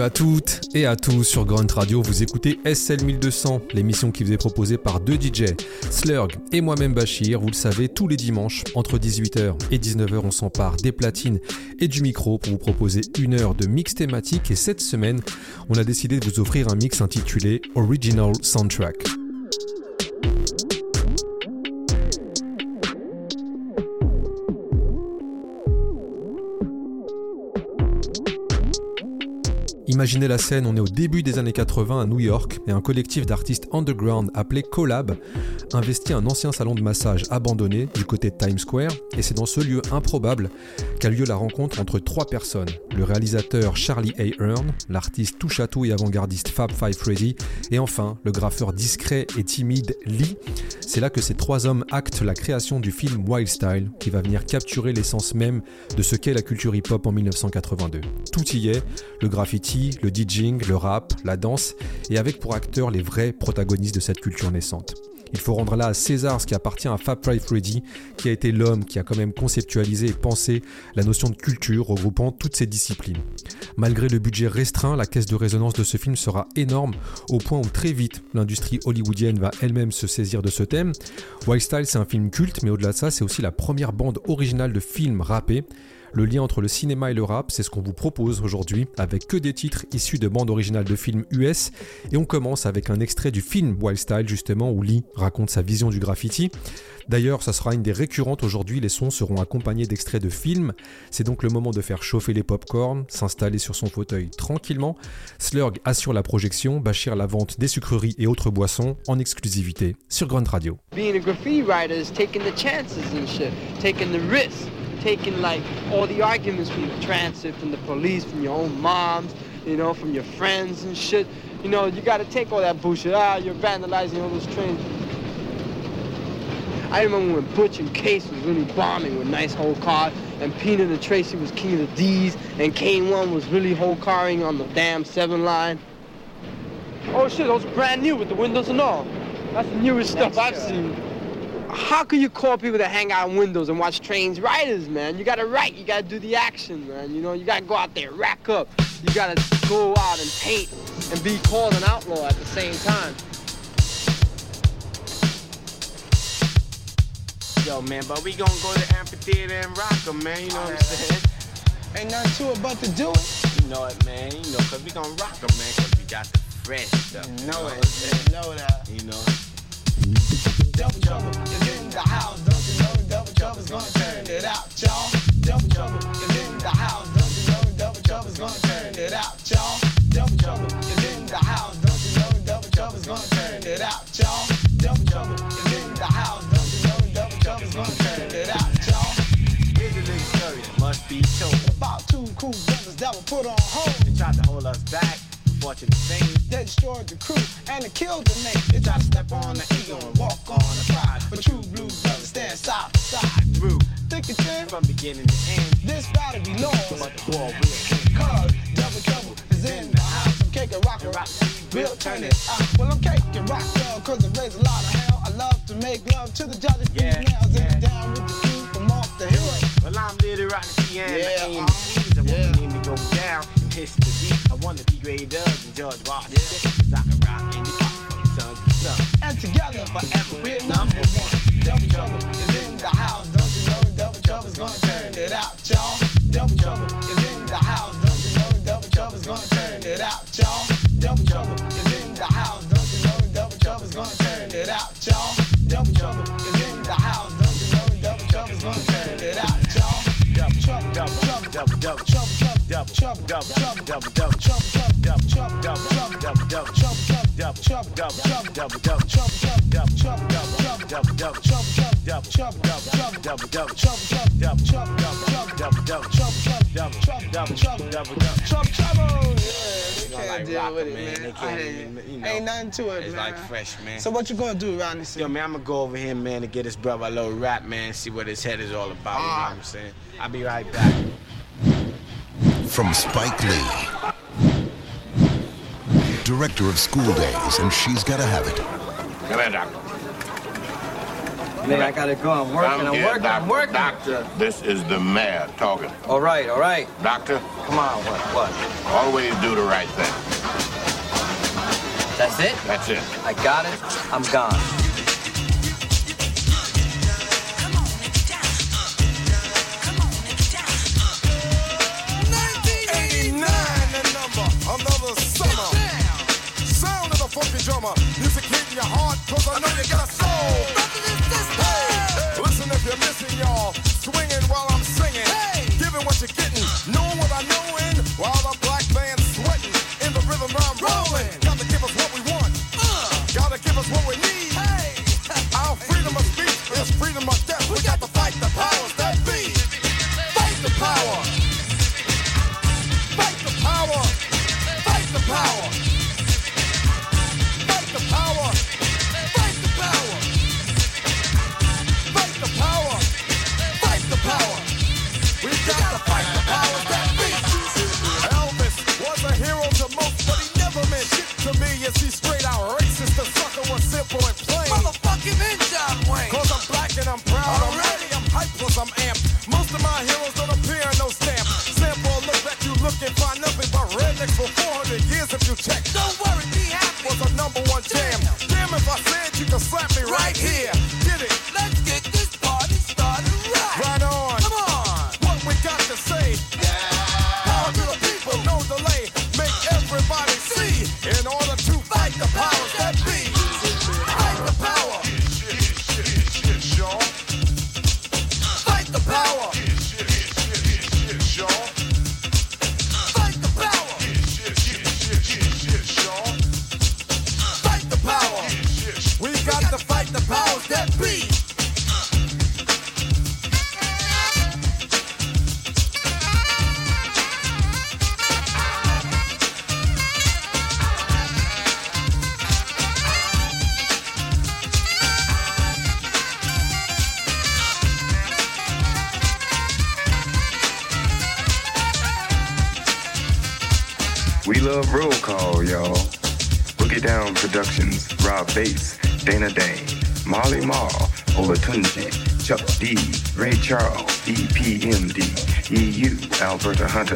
À toutes et à tous sur Grunt Radio. Vous écoutez SL 1200, l'émission qui vous est proposée par deux DJ, Slurg et moi-même Bachir. Vous le savez, tous les dimanches, entre 18h et 19h, on s'empare des platines et du micro pour vous proposer une heure de mix thématique. Et cette semaine, on a décidé de vous offrir un mix intitulé Original Soundtrack. Imaginez la scène, on est au début des années 80 à New York et un collectif d'artistes underground appelé Collab investit un ancien salon de massage abandonné du côté de Times Square et c'est dans ce lieu improbable qu'a lieu la rencontre entre trois personnes. Le réalisateur Charlie A. Hearn, l'artiste touche à tout et avant-gardiste Fab Five Freddy et enfin le graffeur discret et timide Lee. C'est là que ces trois hommes actent la création du film Wild Style qui va venir capturer l'essence même de ce qu'est la culture hip-hop en 1982. Tout y est, le graffiti, le DJing, le rap, la danse, et avec pour acteurs les vrais protagonistes de cette culture naissante. Il faut rendre là à César ce qui appartient à Fab Five Freddy, qui a été l'homme qui a quand même conceptualisé et pensé la notion de culture regroupant toutes ces disciplines. Malgré le budget restreint, la caisse de résonance de ce film sera énorme au point où très vite l'industrie hollywoodienne va elle-même se saisir de ce thème. Wild Style c'est un film culte, mais au-delà de ça c'est aussi la première bande originale de film rappé le lien entre le cinéma et le rap, c'est ce qu'on vous propose aujourd'hui, avec que des titres issus de bandes originales de films US. Et on commence avec un extrait du film Wild Style, justement, où Lee raconte sa vision du graffiti. D'ailleurs, ça sera une des récurrentes aujourd'hui, les sons seront accompagnés d'extraits de films. C'est donc le moment de faire chauffer les pop-corn, s'installer sur son fauteuil tranquillement. Slurg assure la projection, Bachir la vente des sucreries et autres boissons en exclusivité sur Grunt Radio. Being a graffiti writer taking the chances taking the risks. Taking like all the arguments from the transit, from the police, from your own moms, you know, from your friends and shit. You know, you gotta take all that bullshit. Ah, you're vandalizing all those trains. I remember when Butch and Case was really bombing with nice whole cars, and Peanut and Tracy was king of the D's, and Caine One was really whole carring on the damn seven line. Oh shit, those brand new with the windows and all. That's the newest stuff I've seen how can you call people that hang out in windows and watch trains riders, man? You gotta write, you gotta do the action, man. You know, you gotta go out there, rack up. You gotta go out and paint and be called an outlaw at the same time. Yo, man, but we gonna go to the amphitheater and rock them, man. You know what I'm saying? Ain't nothing to it but to do it. You know it, man. You know, cause we gonna rock them, man, cause we got the fresh stuff. You know, you know it. You know that. You know Double trouble is in the house. Don't you know double trouble's gonna turn it out, y'all? Double trouble is in the house. Don't you know double trouble's gonna turn it out, y'all? Double trouble is in the house. Don't you know double trouble's gonna turn it out, y'all? Double trouble is in the house. Don't you know double trouble's gonna turn it out, y'all? Here's a little story that must be told about two cool brothers that were put on hold. They tried to hold us back thing. They destroyed the crew and they killed the mate. They tried to step on the ego and walk on the pride. But true blue brothers stand side by side. Through thick and thin from beginning to end. This battle be lost. But the war will Cause double trouble is in the house. I'm cake and rock and rock. We'll turn it out. Well, I'm cake and rock, girl, cause it raised a lot of hell. I love to make love to the jolly yeah, females yeah. and down with the crew from off the hill. Well, I'm little the piano. Yeah, and uh, I yeah. want to go down history. I want to be great up and George Washington. I can rock any pop from sun to sun. And together forever we're number one. Double trouble is in the house. Don't you know double trouble's gonna turn it out, y'all? Double trouble is in the house. Don't you know double trouble's gonna turn it out, y'all? Double trouble is in the house. Don't you know double trouble's gonna turn it out, y'all? Double trouble is in the house. Don't you know double trouble's gonna turn it out, y'all? Double trouble, double trouble, double double trouble, trouble, trouble, double trouble, double double trouble, trouble, trouble, double trouble, double double trouble, double trouble, double trouble, double double trouble, double trouble, double trouble, double double trouble, double trouble, double trouble, double double trouble, double trouble, double trouble, double double trouble, double trouble, double trouble, double double trouble, trouble. Yeah, can't deal with it, man. I ain't, ain't nothing to it, It's like fresh, man. So what you gonna do around this? Yo, man, I'm gonna go over here, man, to get his brother a little rap, man, see what his head is all about. You know what I'm saying? I'll be right back. From Spike Lee, director of School Daze, and She's Gotta Have It. Come here, Doc. Nigga, I gotta go. I'm working, I'm here, working, doctor, I'm working. Doctor, this is the mayor talking. All right, all right. Doctor, Come on, what, what? always do the right thing. That's it? That's it. I got it. I'm gone. Music hitting your heart, cause I know you got a soul. Alberta Hunter,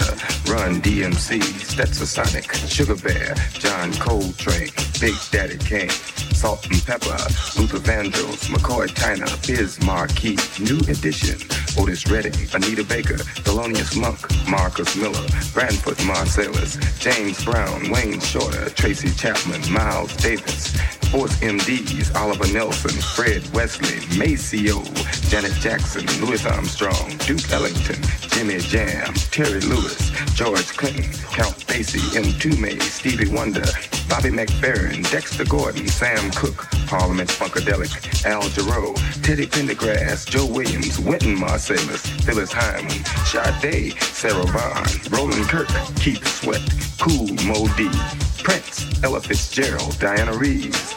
Run DMC, Stetsasonic, Sugar Bear, John Coltrane, Big Daddy Kane, Salt-N-Pepa, Luther Vandross, McCoy Tyner, Biz Markie, New Edition, Otis Redding, Anita Baker, Thelonious Monk, Marcus Miller, Branford Marsalis, James Brown, Wayne Shorter, Tracy Chapman, Miles Davis, Force MDs, Oliver Nelson, Fred Wesley, Maceo, Janet Jackson, Louis Armstrong, Duke Ellington, Jimmy Jam, Terry Lewis, George Clinton, Count Basie, Mtume, Stevie Wonder, Bobby McFerrin, Dexter Gordon, Sam Cooke, Parliament Funkadelic, Al Jarreau, Teddy Pendergrass, Joe Williams, Wynton Marsalis, Phyllis Hyman, Sade, Sarah Vaughan, Roland Kirk, Keith Sweat, Kool Moe Dee, Prince, Ella Fitzgerald, Dianne Reeves,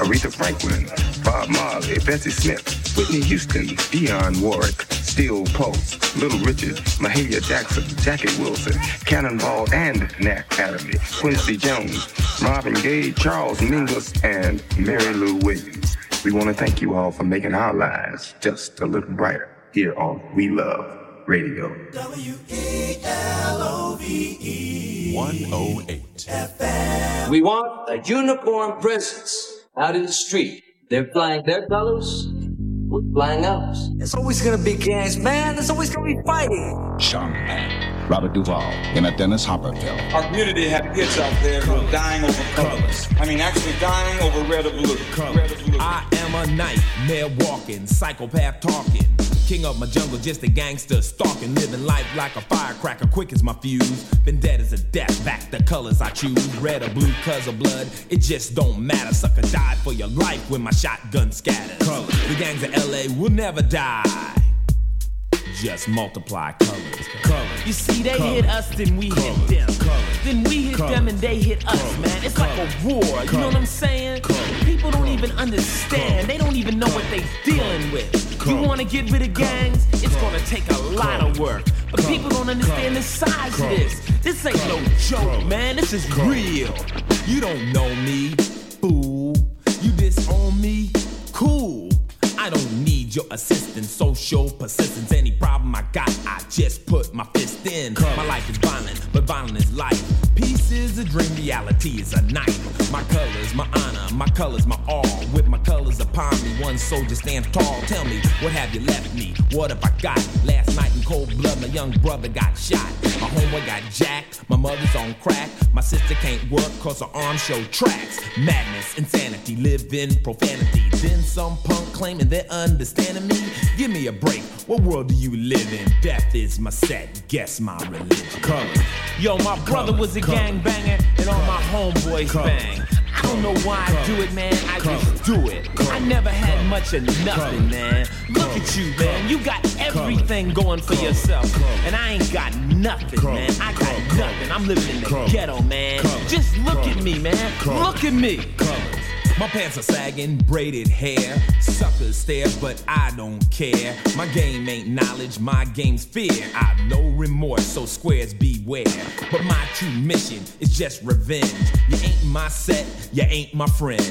Aretha Franklin, Bob Marley, Bessie Smith, Whitney Houston, Dionne Warwick, Steel Pulse, Little Richard, Mahalia Jackson, Jackie Wilson, Cannonball and Nat Adderley, Quincy Jones, Marvin Gaye, Charles Mingus, and Mary Lou Williams. We want to thank you all for making our lives just a little brighter here on We Love Radio. W-E-L-O-V-E 108. FM. We want a uniform presence out in the street. They're flying their colors. We're flying ours. It's always gonna be gangs, man. There's always gonna be fighting. Sean Penn, Robert Duvall, in a Dennis Hopper film. Our community had kids out there who were dying over colors. I mean, actually dying over red or blue. Red or blue. I am a nightmare walking, psychopath talking. King of my jungle, just a gangster stalking, living life like a firecracker, quick as my fuse. Been dead as a death, back the colors I choose, red or blue, cause of blood. It just don't matter. Sucker die for your life when my shotgun scatters. Colors. The gangs of LA will never die. Just multiply colors. Colors. You see, they Colors. hit us, then we Colors. hit them. Colors. Then we hit them and they hit us, man. It's like a war. You know what I'm saying? People don't even understand. They don't even know what they're dealing with. You want to get rid of gangs? It's gonna take a lot of work. But people don't understand the size of this. This ain't no joke, man. This is real. You don't know me, fool. You disown me, cool. I don't need need your assistance, social persistence. Any problem I got, I just put my fist in. My life is violent, but violent is life. Peace is a dream, reality is a night. My colors, my honor, my colors, my all. With my colors upon me, one soldier stands tall. Tell me, what have you left me? What have I got? Last night in cold blood, my young brother got shot. My homeboy got jacked, my mother's on crack. My sister can't work cause her arms show tracks. Madness, insanity, live in profanity. Then some punk claiming me. Give me a break, what world do you live in? Death is my set, guess my religion. Color. Yo, my brother was a gang banger, and all my homeboys bang. I don't know why I do it, man. I just do it. I never had much of nothing, man. Look at you, man. You got everything going for yourself. And I ain't got nothing, man. I got nothing. I'm living in the ghetto, man. Just look at me, man. Look at me. My pants are sagging, braided hair. Suckers stare, but I don't care. My game ain't knowledge, my game's fear. I've no remorse, so squares beware. But my true mission is just revenge. You ain't my set, you ain't my friend.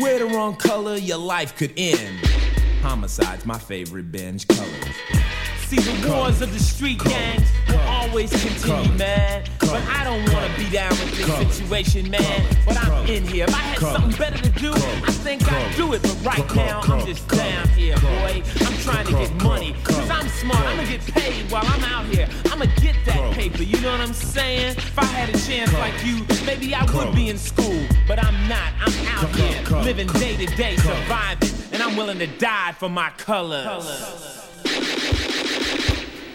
Wear the wrong color, your life could end. Homicide's my favorite binge colors. See, the wars of the street gangs will always continue, man. But I don't wanna be down with this situation, man. But I'm in here. If I had something better to do, I think I'd do it. But right now, I'm just down here, boy. I'm trying to get money. Cause I'm smart. I'm gonna get paid while I'm out here. I'm gonna get that paper, you know what I'm saying? If I had a chance like you, maybe I would be in school. But I'm not. I'm out here, living day to day, surviving. And I'm willing to die for my colors.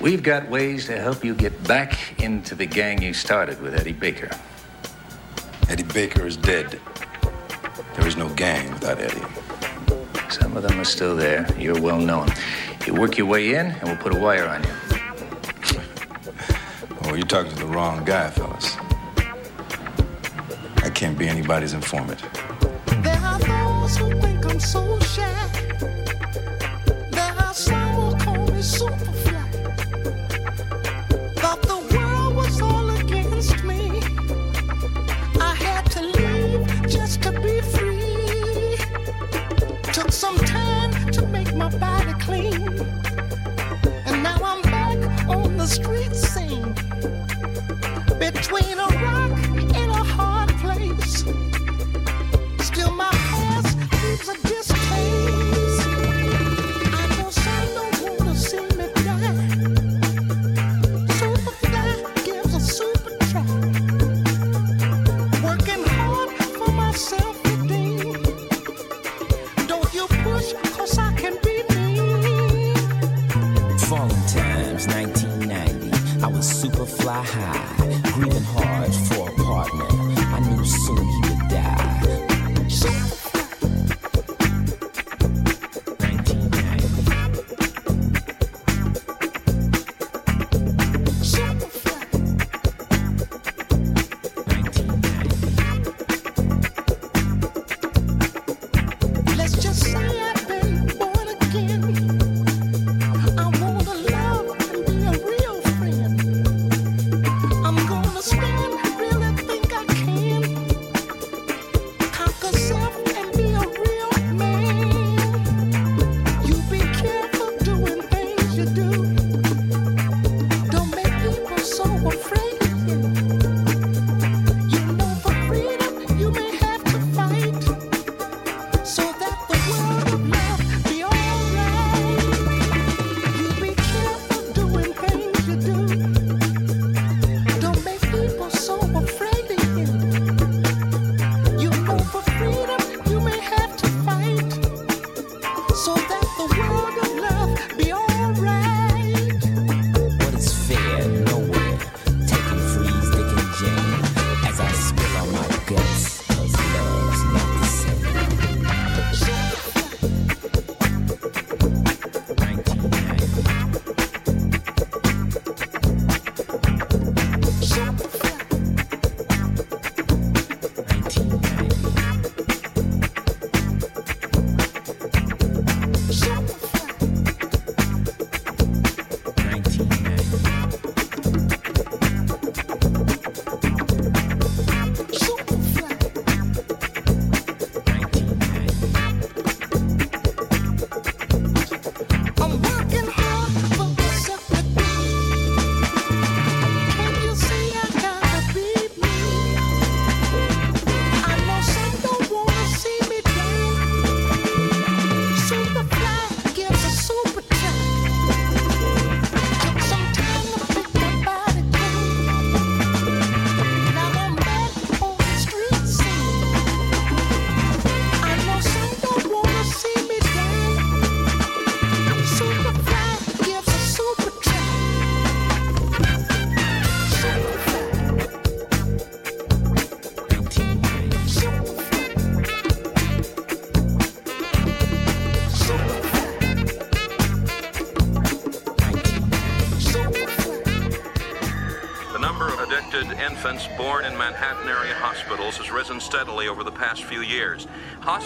We've got ways to help you get back into the gang you started with Eddie Baker. Eddie Baker is dead. There is no gang without Eddie. Some of them are still there. You're well known. You work your way in, and we'll put a wire on you. Oh, you're talking to the wrong guy, fellas. I can't be anybody's informant. There are those who think I'm so shy. Some time to make my body clean. And now I'm back on the street scene. Between a rock 啊哈，grieving heart。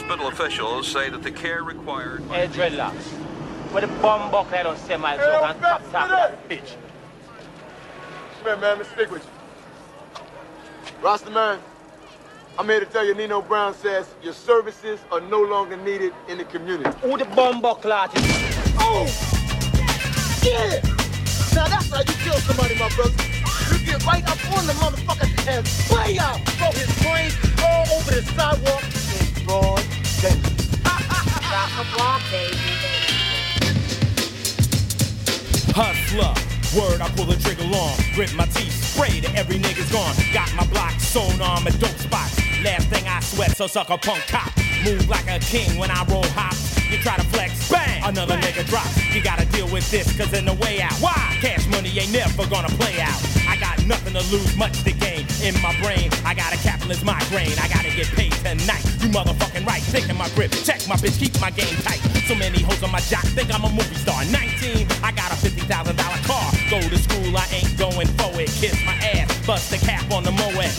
Hospital officials say that the care required. Hey, dreadlocks. Where the bomb buck I don't say my joke and top top that bitch. Come here, man. Let's stick with you. Rasta man, I'm here to tell you Nino Brown says your services are no longer needed in the community. Who the bomb buck lad is? Oh! Yeah! Now that's how you kill somebody, my brother. You get right up on the motherfucker and play out. Throw his brains all over the sidewalk in broad daylight. Drop a block, baby. Hustler. Word, I pull the trigger long. Grit my teeth, spray to every nigga's gone. Got my block sewn on my dope spots. Last thing I sweat, so suck a punk cop. Move like a king when I roll hops. You try to flex, bang, another bang. nigga drop. You gotta deal with this, cause in the way out. Why? Cash money ain't never gonna play out. I got nothing to lose, much to. In my brain, I got a capitalist migraine. I gotta get paid tonight. You motherfucking right, taking my grip. Check my bitch, keep my game tight. So many hoes on my jock, think I'm a movie star. 19, I got a $50,000 car. Go to school, I ain't going for it. Kiss my ass, bust the cap on the Moet.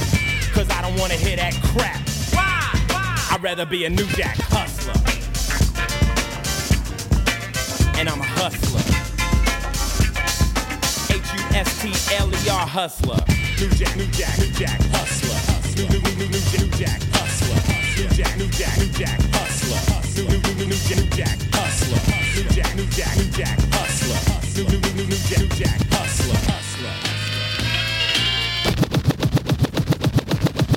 Cause I don't wanna hear that crap. Why? Why? I'd rather be a new jack hustler. And I'm a hustler. H-U-S-T-L-E-R hustler. New jack, new jack, new jack hustler. New, new, new, new, new, jack hustler. New jack, new jack, new jack hustler. New, new, new, new, new, jack hustler. New jack, new jack, new jack hustler. New, new, new, new, new, jack, hustler.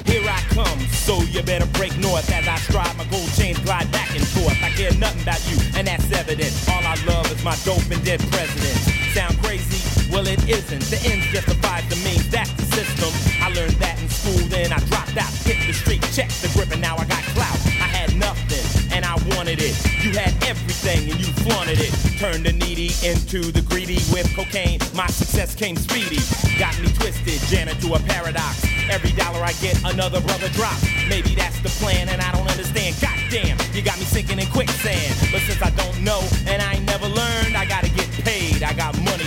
Here I come, so you better break north as I stride my gold chains glide back and forth. I care nothing about you, and that's evident. All I love is my dope and dead president. Sound crazy? Well, it isn't. The ends justifies the means. That's system. I learned that in school, then I dropped out, hit the street, checked the grip, and now I got clout. I had nothing, and I wanted it. You had everything, and you flaunted it. Turned the needy into the greedy with cocaine. My success came speedy. Got me twisted, Janet to a paradox. Every dollar I get, another brother drops. Maybe that's the plan, and I don't understand. Goddamn, you got me sinking in quicksand. But since I don't know,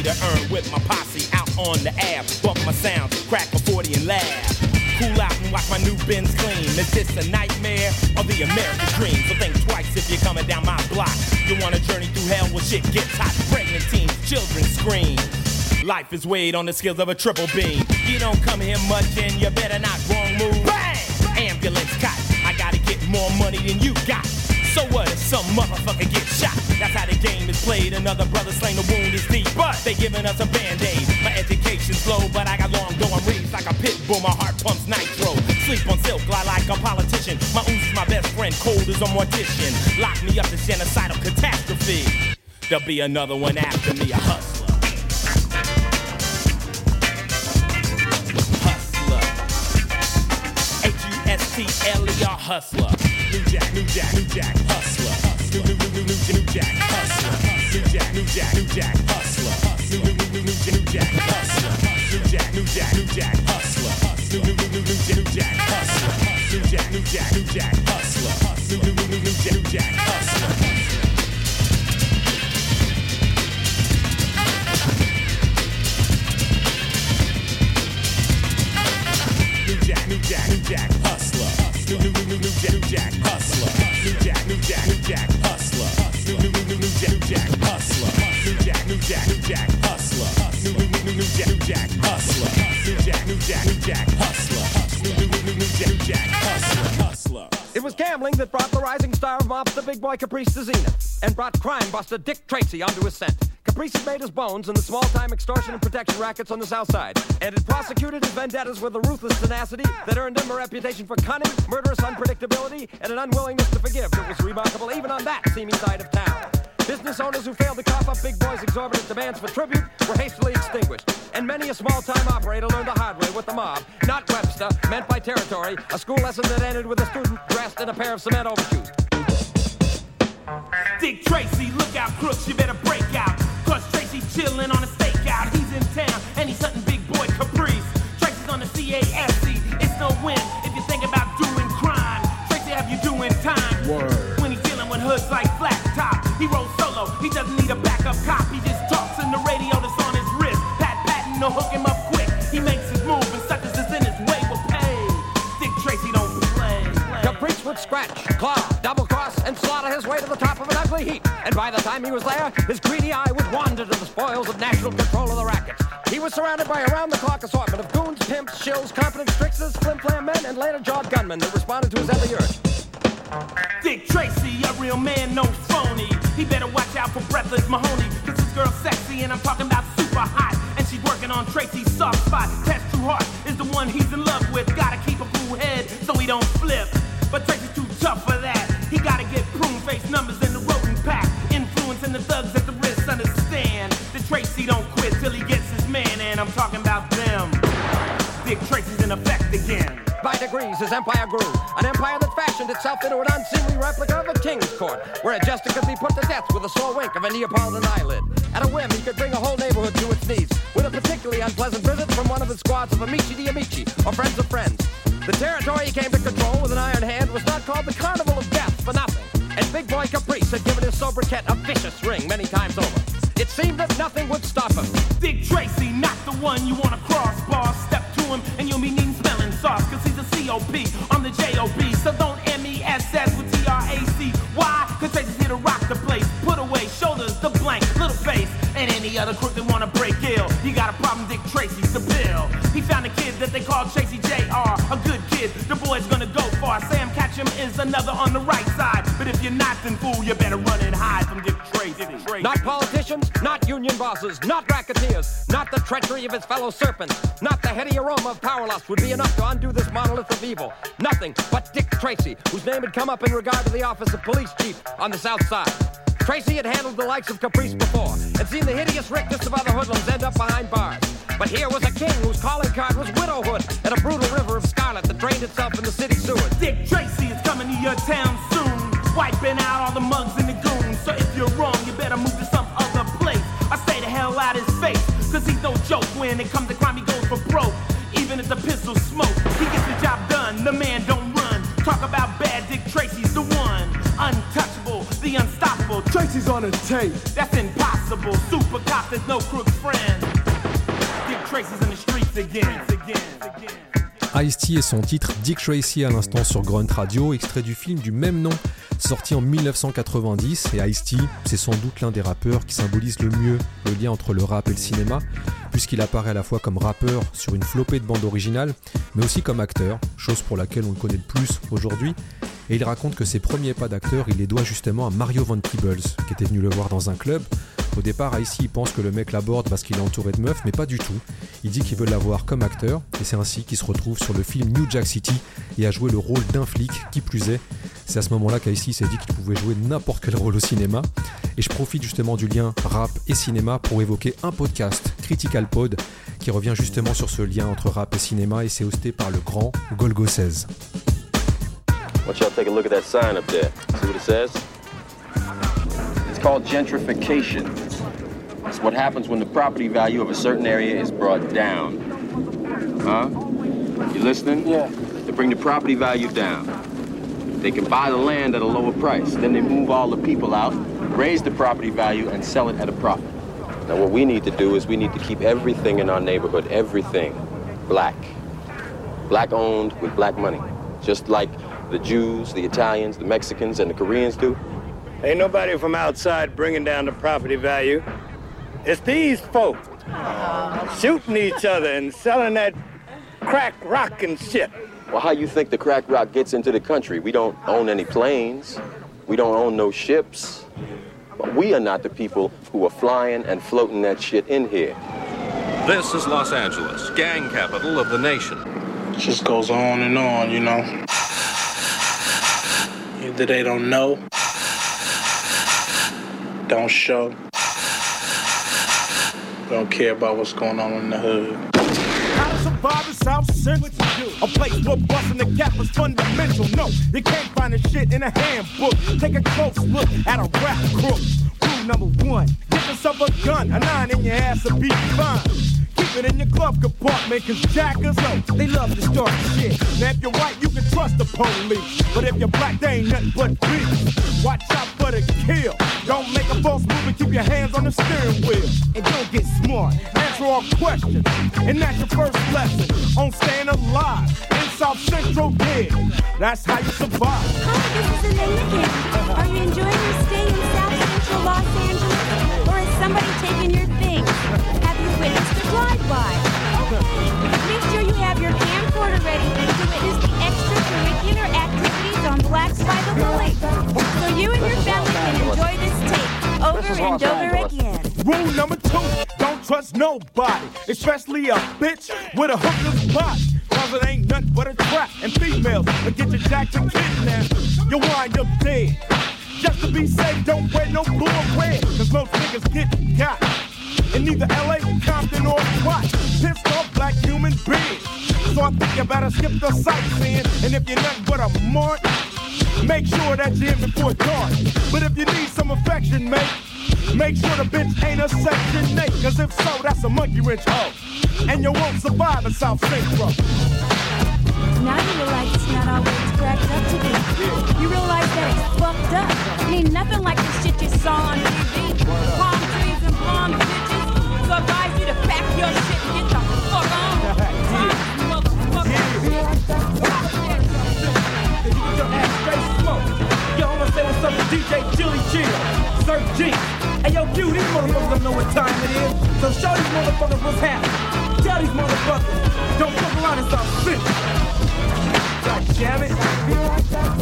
to earn with my posse out on the ab. Bump my sounds, crack a 40 and laugh. Cool out and watch my new bins clean. Is this a nightmare or the American dream? So think twice if you're coming down my block. You want to journey through hell? Well, shit gets hot. Pregnant teens, children scream. Life is weighed on the scales of a triple beam. You don't come here much and you better not wrong move. Bang! Ambulance cot. I gotta get more money than you got. So what if some motherfucker gets shot? That's how the game is played. Another brother slain, the wound is deep. But they giving us a band-aid. My education's low, but I got long going reads like a pit bull. My heart pumps nitro. Sleep on silk, lie like a politician. My ooze is my best friend, cold as a mortician. Lock me up to genocidal catastrophe. There'll be another one after me, a hustler. H-U-S-T-L-E-R hustler. New Jack, New Jack, New Jack hustler. New, new, new, new, new, new Jack hustler. New Jack, New Jack, New Jack hustler. New, new, new, new, new, new Jack hustler. New Jack, New Jack, New Jack hustler. New, new, new, new, new, new Jack hustler. New Jack, New Jack, New Jack hustler. New, new, new, new, new, Jack hustler. New Jack, New Jack, New Jack hustler. New, new, new, new, new Jack, New Jack hustler. New Jack, New Jack, New Jack hustler. New, new, new, new, new Jack, New Jack hustler. New Jack, New Jack, New Jack hustler. New, new, new, new, new Jack, New Jack hustler. New Jack, New Jack, New Jack hustler. Gambling that brought the rising star of mobster Big Boy Caprice to zenith, and brought crime buster Dick Tracy onto his scent. Caprice had made his bones in the small-time extortion and protection rackets on the South Side, and had prosecuted his vendettas with a ruthless tenacity that earned him a reputation for cunning, murderous unpredictability, and an unwillingness to forgive that was remarkable even on that seamy side of town. Business owners who failed to cough up Big Boy's exorbitant demands for tribute were hastily extinguished, and many a small-time operator learned the hard way with the mob, not Webster, meant by territory, a school lesson that ended with a student dressed in a pair of cement overshoes. Dick Tracy, look out, crooks, you better break out. Cause Tracy chillin' on a stakeout. He's in town and he's hunting Big Boy Caprice. Tracy's on the CAFC. It's no win if you think about doing crime. Tracy have you doing time. Word. When he's dealing with hoods like Flat Top, he rolls solo. He doesn't need a backup cop. He just talks in the radio that's on his wrist. Pat Patton will hook him up quick. He makes his move and suckers that's in his way will pay. Dick Tracy don't play. The preach would scratch, claw, double cross, and slaughter his way to the top of an ugly heap. And by the time he was there, his greedy eye would wander to the spoils of national control of the rackets. He was surrounded by a round-the-clock assortment of goons, pimps, shills, competent tricksters, flim-flam men, and later jawed gunmen that responded to his every urge. Dick Tracy, a real man, no phony. He better watch out for Breathless Mahoney, cause this girl's sexy and I'm talking about super hot. And she's working on Tracy's soft spot. Test True Heart is the one he's in love with. Gotta keep a cool head so he don't flip. But Tracy's too tough for that. He gotta get prune face numbers in the rodent pack. Influencing the thugs at the wrist, understand. that Tracy don't quit till he gets his man, and I'm talking about them. Dick Tracy's in effect again. By degrees, his empire grew. An empire that fashioned itself into an unseemly replica of a king's court, where a jester could be put to death with a slow wink of a Neapolitan eyelid. At a whim, he could bring a whole neighborhood to its knees, with a particularly unpleasant visit from one of his squads of amici di amici, or friends of friends. The territory he came to control with an iron hand was not called the Carnival of Death for nothing, and Big Boy Caprice had given his sobriquet a vicious ring many times over. It seemed that nothing would stop him. Dick Tracy, not the one you wanna cross, Tracy Jr. A good kid, the boy's gonna go far. Sam Catchem is another on the right side. But if you're not, then fool, you better run and hide from Dick Tracy. Not politicians, not union bosses, not racketeers, not the treachery of his fellow serpents, not the heady aroma of power lust would be enough to undo this monolith of evil. Nothing but Dick Tracy, whose name had come up in regard to the office of police chief on the south side. Tracy had handled the likes of Caprice before and seen the hideous rickness of other hoodlums end up behind bars. But here was a king whose calling card was widowhood and a brutal river of scarlet that drained itself in the city sewers. Dick Tracy is coming to your town soon, wiping out all the mugs and the goons. So if you're wrong, you better move to some other place. I say the hell out his face, cause he's no joke when it comes to crime, he goes for broke. Even if the pistol smoke, he gets the job done, the man don't run. Talk about bad Dick Tracy's the one, untouchable, the unstoppable. Tracy's on a tape. That's impossible. Super cop, there's no crook friend. Dick Tracy's in the streets again, again, again. Ice-T et son titre Dick Tracy à l'instant sur Grunt Radio, extrait du film du même nom, sorti en 1990. Et Ice-T, c'est sans doute l'un des rappeurs qui symbolise le mieux le lien entre le rap et le cinéma, puisqu'il apparaît à la fois comme rappeur sur une flopée de bandes originales, mais aussi comme acteur, chose pour laquelle on le connaît le plus aujourd'hui. Et il raconte que ses premiers pas d'acteur, il les doit justement à Mario Van Peebles, qui était venu le voir dans un club. Au départ, il pense que le mec l'aborde parce qu'il est entouré de meufs, mais pas du tout. Il dit qu'il veut l'avoir comme acteur, et c'est ainsi qu'il se retrouve sur le film New Jack City et a joué le rôle d'un flic, qui plus est. C'est à ce moment-là qu'Icy s'est dit qu'il pouvait jouer n'importe quel rôle au cinéma. Et je profite justement du lien rap et cinéma pour évoquer un podcast, Critical Pod, qui revient justement sur ce lien entre rap et cinéma, et c'est hosté par le grand Golgo 16. Called gentrification. It's what happens when the property value of a certain area is brought down. Huh? You listening? Yeah. They bring the property value down. They can buy the land at a lower price. Then they move all the people out, raise the property value, and sell it at a profit. Now, what we need to do is we need to keep everything in our neighborhood, everything, black. Black owned with black money. Just like the Jews, the Italians, the Mexicans, and the Koreans do. Ain't nobody from outside bringing down the property value. It's these folk shooting each other and selling that crack rock and shit. Well, how you think the crack rock gets into the country? We don't own any planes. We don't own no ships. But we are not the people who are flying and floating that shit in here. This is Los Angeles, gang capital of the nation. It Just goes on and on, you know. Either they don't know, don't show, don't care about what's going on in the hood. How to survive in South Central? A place where busting the gap is fundamental. No, you can't find this shit in a handbook. Take a close look at a rap crook. Rule number one, get yourself a gun. A nine in your ass will be fine. Keep it in your glove compartment, cause jackers, oh, they love to start shit. Now if you're white, you can trust the police. But if you're black, they ain't nothing but beef. Watch out for the kill. Don't make a false move and keep your hands on the steering wheel. And don't get smart. Answer all questions. And that's your first lesson on staying alive in South Central, yeah. That's how you survive. Hi, this is again. Are you enjoying your stay in South Central Los Angeles? Or is somebody taking your things? Have you witnessed drive-by? Okay. Make sure you have your camcorder ready to witness the extracurricular activities on Blacks by the Lake. So you and your family can enjoy this tape over and over again. Rule number two, don't trust nobody, especially a bitch with a hooker's body. Cause it ain't nothing but a trap, and females will get you jacked and kidnapped. You wind up dead. Just to be safe, don't wear no blue or red, cause most niggas get got. In either LA, Pissed off black human beings. So I think you better skip the sightseeing, and if you're nothing but a mark, make sure that you're in before dark. But if you need some affection, mate, Make sure the bitch ain't a section 8, cause if so, that's a monkey wrench hoe. And you won't survive in South Central. Now you realize it's not it's cracked up to be. You realize that it's fucked up. Ain't nothing like the shit you saw on TV. Palm trees and palm bitches. Advise you to pack your shit and get the fuck on. Yo, I'ma say what's up to DJ Chili Chill, Sir G. Hey, yo, Q, these motherfuckers don't know what time it is. So show these motherfuckers what's happening. Tell these motherfuckers, don't fuck around and start spitting. God damn it.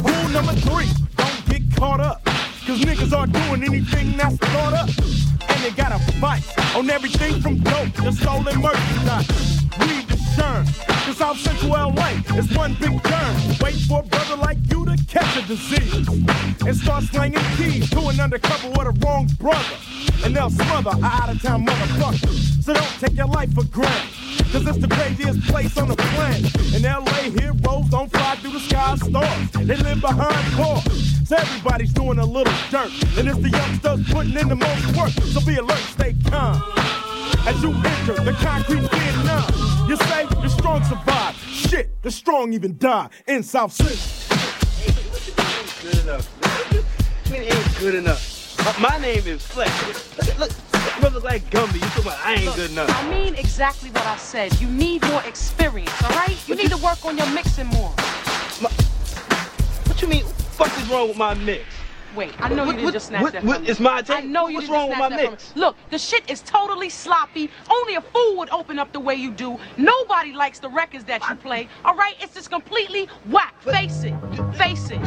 Rule number three, don't get caught up. Cause niggas aren't doing anything that's thought up. And they gotta fight on everything from dope to stolen merchandise. Read the Sherm. Cause South Central LA is one big turn. Wait for a brother like you to catch a disease. And start slanging keys to an undercover with a wrong brother. And they'll smother a out of town motherfucker. So don't take your life for granted. Cause it's the craziest place on the planet. In LA, heroes don't fly through the sky stars. They live behind bars. So everybody's doing a little dirt. And it's the youngsters putting in the most work. So be alert, stay calm. As you enter the concrete Vietnam, you say the strong survive. Shit, the strong even die in South City. Good enough. I it ain't good enough. My name is Flex. Look, look, brother like Gumby. You talking about I ain't good enough. I mean exactly what I said. You need more experience, all right? You need to work on your mixing more. What you mean? What the fuck is wrong with my mix? Wait, I know What- you didn't what- just snatch what- that what from me. is my take? I know you What's didn't wrong just with my that mix? Look, the shit is totally sloppy. Only a fool would open up the way you do. Nobody likes the records that you play. All right, it's just completely whack. Face it. Face it.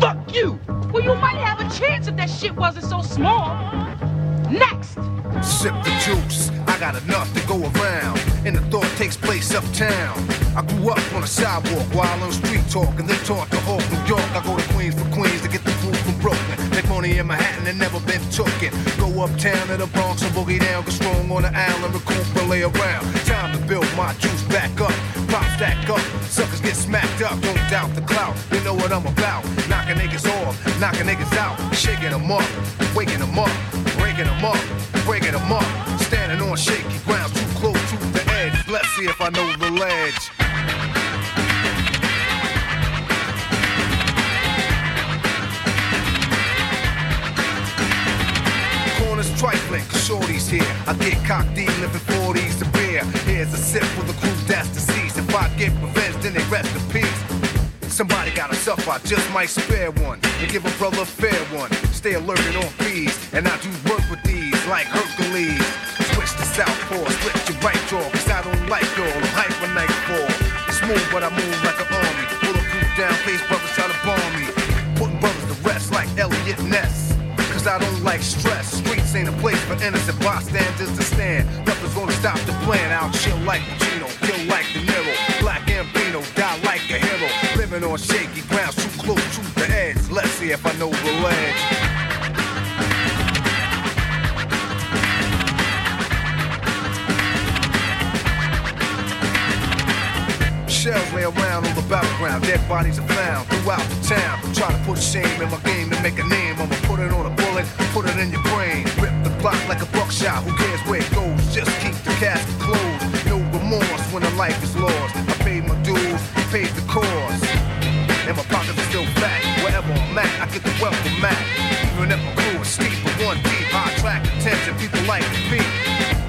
Fuck you. Well, you might have a chance if that shit wasn't so small. Next. Sip the juice, I got enough to go around. And the thought takes place uptown. I grew up on a sidewalk while on street talk and then taught to Hawk, New York. I go to Queens for Queens to get the food from Brooklyn. Make money in Manhattan and never been tooken. Go uptown to the Bronx and boogie down, get strong on the island, recoup and lay around. Time to build my juice back up. Pop stack up, suckers get smacked up. Don't doubt the clout, you know what I'm about. Knocking niggas off, knocking niggas out, shaking them up, waking them up, breaking them up, breaking them up. Standing on shaky ground, too close to the edge. Let's see if I know the ledge. Corners trifling, shorty's here. I get cocked deep, living 40s to beer. Here's a sip for the crew that's deceased. If I get revenge, then they rest in peace. Somebody gotta suffer, I just might spare one and give a brother a fair one. Stay alerted on fees, and I do work with these like Hercules. Southpaw, split your right jaw, cause I don't like y'all. I'm hyper nightfall. Smooth, but I move like an army. Bulletproof down, face brothers try to bomb me. Putting brothers to rest like Eliot Ness. Cause I don't like stress. Streets ain't a place for innocent bystanders to stand. Nothing's gonna stop the plan. I'll chill like Pacino, kill like De Niro. Black Ambino, die like a hero. Living on shaky ground, too close to the edge. Let's see if I know the ledge. Shells lay around on the battleground, dead bodies are found throughout the town. Try to put shame in my game to make a name. I'ma put it on a bullet, put it in your brain. Rip the clock like a buckshot, who cares where it goes? Just keep the casket closed. No remorse when a life is lost. I paid my dues, I paid the cost. And my pockets are still fat. Wherever I'm at, I get the wealth from Mac. Even if my crew is steep, but one deep, high track attention, people like to be.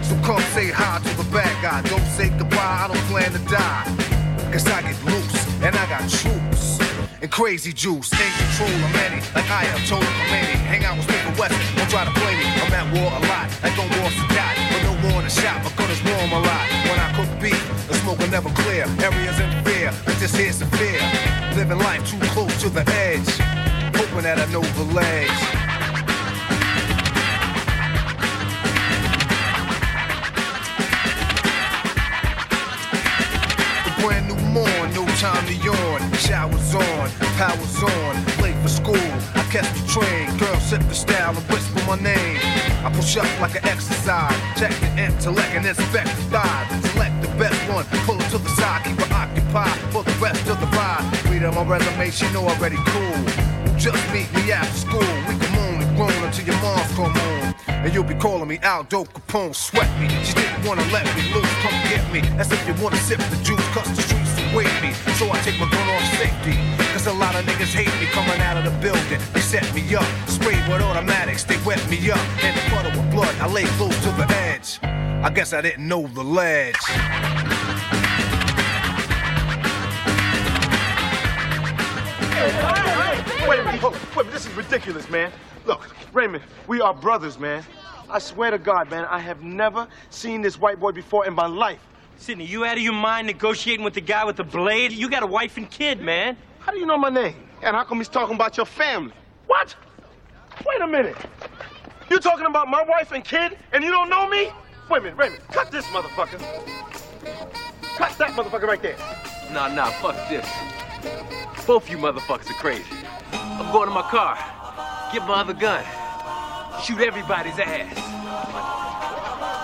So come say hi to the bad guy. Don't say goodbye, I don't plan to die. Cause I get loose and I got troops. and crazy juice. In control of many, like I am, total Khomeini. Hang out with Smith West, don't try to play me. I'm at war a lot, like on war die. But no war in the my gun is warm a lot. When I cook beef, the smoke will never clear. Areas in fear, I just hear some fear. Living life too close to the edge. Hoping that I know the ledge. Time to yawn. Showers on, powers on, late for school. I catch the train, girl set the style and whisper my name. I push up like an exercise, check the intellect and inspect the vibe. Select the best one, pull it to the side, keep her occupied for the rest of the ride. Read on my resume, she know already cool. Just meet me after school, we can moan and groan until your mom's come home. And you'll be calling me Aldo Capone, sweat me. She didn't wanna let me loose, come get me. As if you wanna sip the juice, cause the streets await me. So I take my gun off safety. Cause a lot of niggas hate me coming out of the building. They set me up, sprayed with automatics, they wet me up. In a puddle of blood, I lay close to the edge. I guess I didn't know the ledge. Wait a minute, hold on. Wait a minute, this is ridiculous, man. Look, Raymond, we are brothers, man. I swear to God, man, I have never seen this white boy before in my life. Sidney, you out of your mind negotiating with the guy with the blade? You got a wife and kid, man. How do you know my name? And how come he's talking about your family? What? Wait a minute. You talking about my wife and kid, and you don't know me? Wait a minute, Raymond, cut this motherfucker. Cut that motherfucker right there. Nah, nah, fuck this. Both you motherfuckers are crazy. I'm going to my car. Get my other gun. Shoot everybody's ass.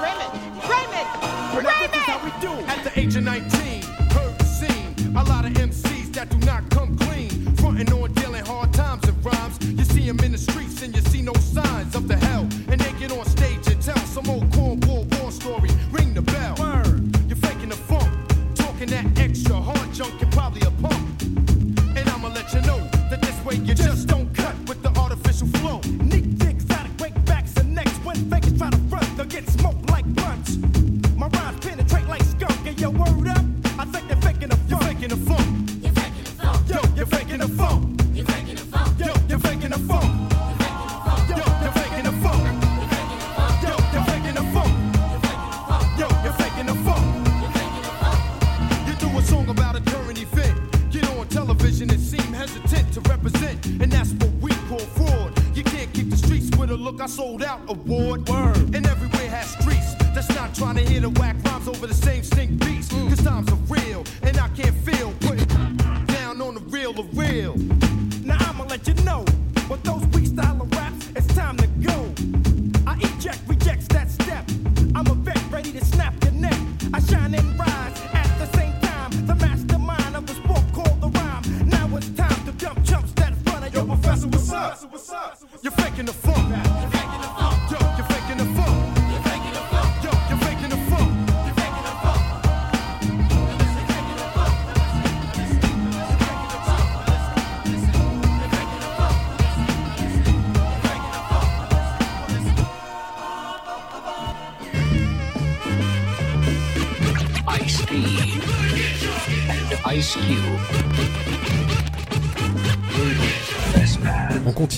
Raymond! Raymond! Raymond! This is how we do. At the age of 19, heard the scene. A lot of MCs that do not come clean. Frontin' on dealing hard times and rhymes. You see them in the streets and you see no signs of the hell. And they get on stage and tell some old cornball war story. Ring the bell. Word. You're faking the funk. Talking that extra hard junk, you're probably a punk. And I'ma let you know that this way you just don't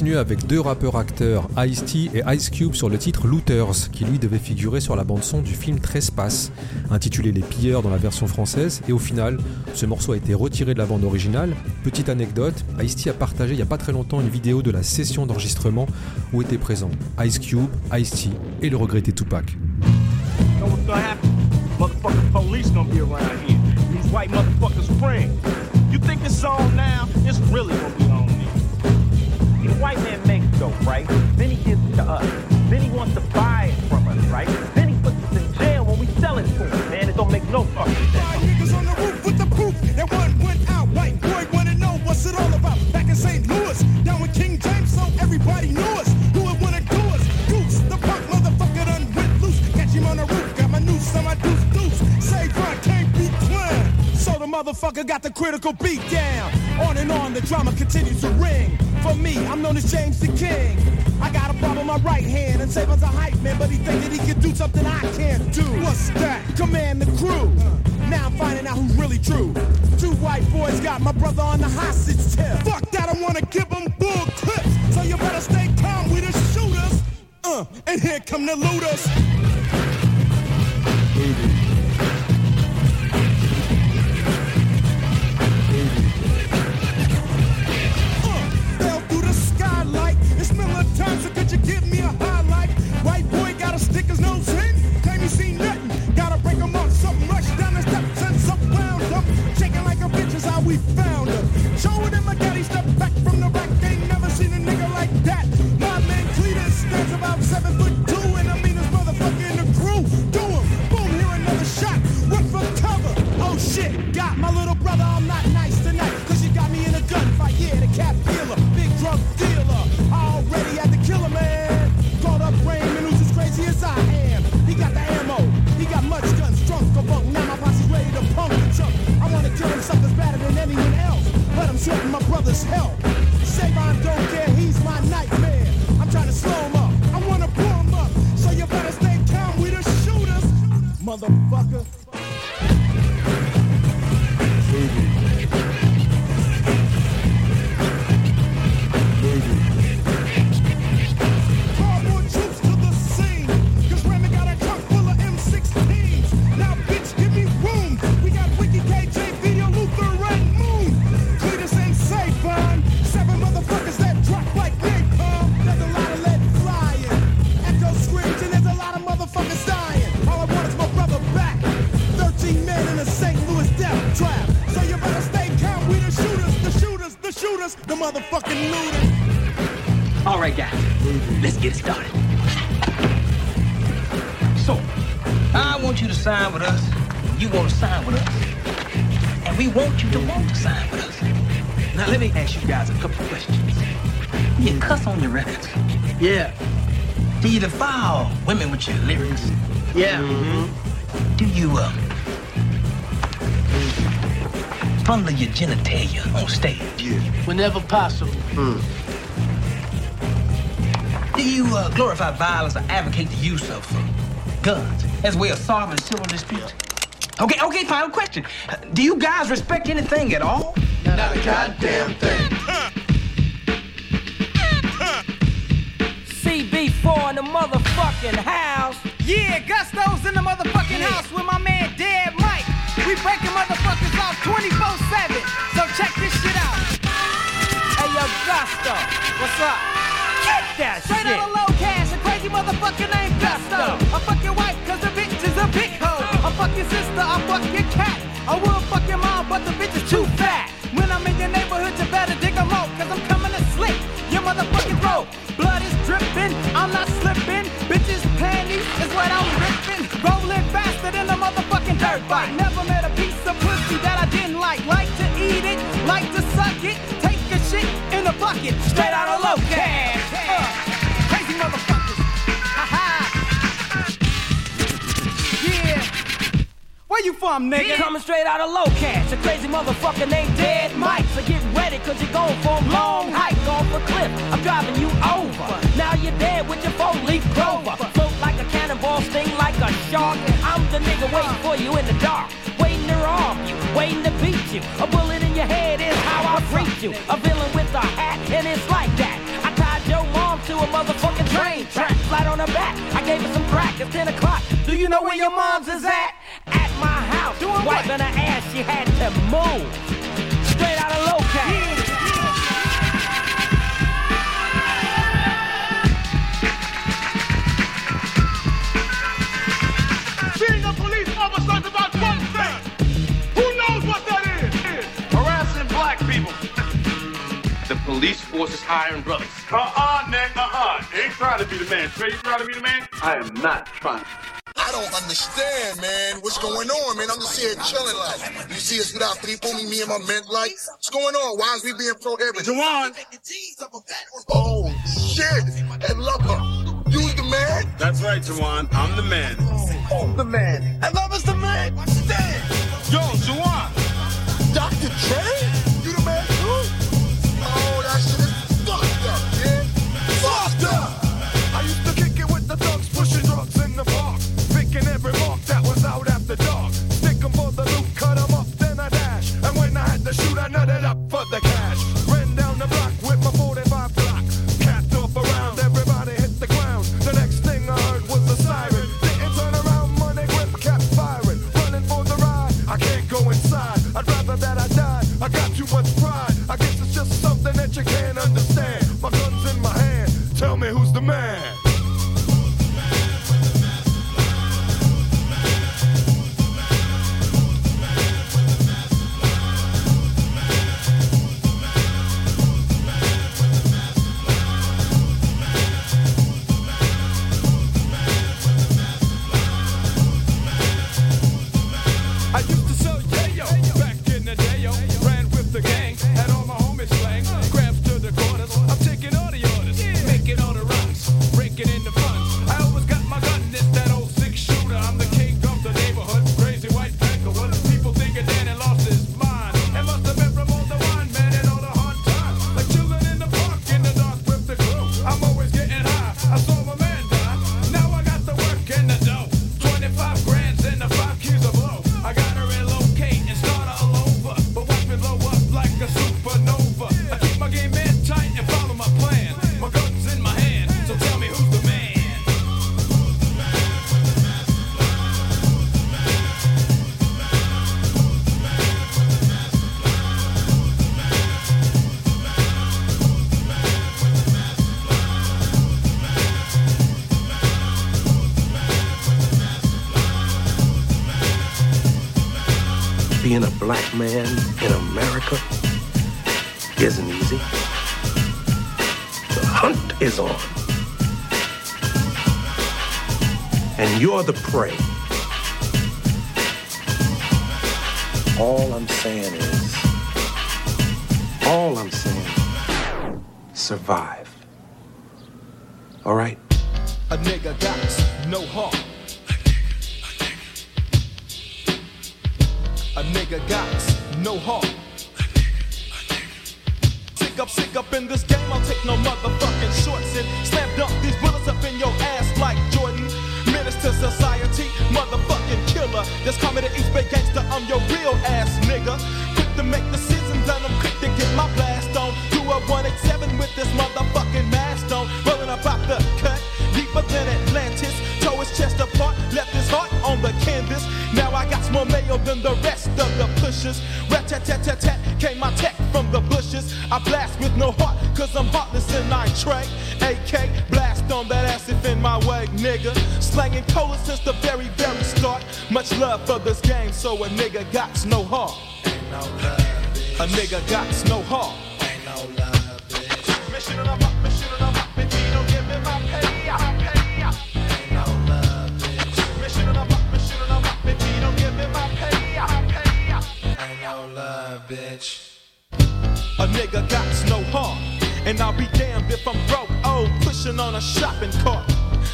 avec deux rappeurs-acteurs, Ice-T et Ice Cube, sur le titre Looters, qui lui devait figurer sur la bande-son du film Trespass, intitulé Les Pilleurs dans la version française, et au final, ce morceau a été retiré de la bande originale. Petite anecdote, Ice-T a partagé il n'y a pas très longtemps une vidéo de la session d'enregistrement où étaient présents Ice Cube, Ice-T et le regretté Tupac. Right? Then he gives it to us. Then uh, he wants to buy it from us, right? Then he puts us in jail when we sell it to him, man. It don't make no fucking sense. Niggas on the roof with the proof that one went out. White boy wanna know what's it all about. Back in St. Louis, down with King James, so everybody knew us. Who would wanna do us? Goose, the punk motherfucker done went loose. Catch him on the roof, got my noose on my deuce deuce. Say run, can't be clean. So the motherfucker got the critical beat down. On and on, the drama continues to ring. For me, I'm known as James the King. I got a problem on my right hand, and Savon's a hype man, but he think that he can do something I can't do. What's that? Command the crew. Now I'm finding out who's really true. Two white boys got my brother on the hostage tip. Fuck that, I wanna give them bull clips. So you better stay calm, we the shooters. Uh, and here come the looters. Motherfucker. The the motherfucking looters. All right, guys, let's get it started. So, I want you to sign with us. You want to sign with us. And we want you to want to sign with us. Now, let me ask you guys a couple questions. You cuss on your records. Yeah. Do you defile women with your lyrics? Yeah. Do you, uh, fondle your genitalia on stage? Yeah. Whenever possible. Do you uh, glorify violence or advocate the use of uh, guns as a way of solving civil disputes? Okay, okay, final question. Do you guys respect anything at all? Not a goddamn thing. CB4 in the motherfucking house. Yeah, Gusto's in the motherfucking house with my man Dead Mike. We breaking motherfuckers off 24-7. So check this shit out. Hey, yo, Gusto, what's up? Get that Straight shit. out of low cash, a crazy motherfucker named Gusto. I fuck your wife cause the bitch is a big hoe. I fuck your sister, I fuck your cat. I will fuck your mom, but the bitch is too fat. When I'm in your neighborhood, you better dig 'em out, cause I'm coming to slick your motherfucking throat. Blood is dripping, I'm not slipping. Bitches panties is what I'm ripping. Rolling faster than a motherfucking dirt bike. Never eat it, like to suck it. Take a shit in a bucket, straight out of low cash. Uh, crazy motherfuckers. Ha ha. Yeah. Where you from, nigga? Coming straight out of low cash. A crazy motherfucker named Dead Mike. So get ready, cause you're going for a long hike off a cliff. I'm driving you over. Now you're dead with your four leaf clover. Float like a cannonball, sting like a shark. I'm the nigga waiting for you in the dark. Waiting to you, waiting to beat you. A bullet in your head is how I treat you. A villain with a hat, and it's like that. I tied your mom to a motherfucking train track. Flat on her back. I gave her some crack. It's 10 o'clock. Do you know where your mom's is at? At my house. Wiping her ass, she had to move. Straight out of low cash. Being a police officer is about one thing. Police force is hiring brothers. Uh-uh, Nick, uh-uh. Ain't trying to be the man. Trey, you trying to be the man? I am not trying. I don't understand, man. What's going on, man? I'm just here chilling like. You see us without people, me, me and my men like. What's going on? Why is we being prohibited? Jawan. Oh, shit. Hey, lover. You the man? That's right, Jawan. I'm the man. Oh, the man. Hey, lover's the man. Damn. Yo, Jawan. Dr. Trey? The prey. All I'm saying is, all I'm saying, survive.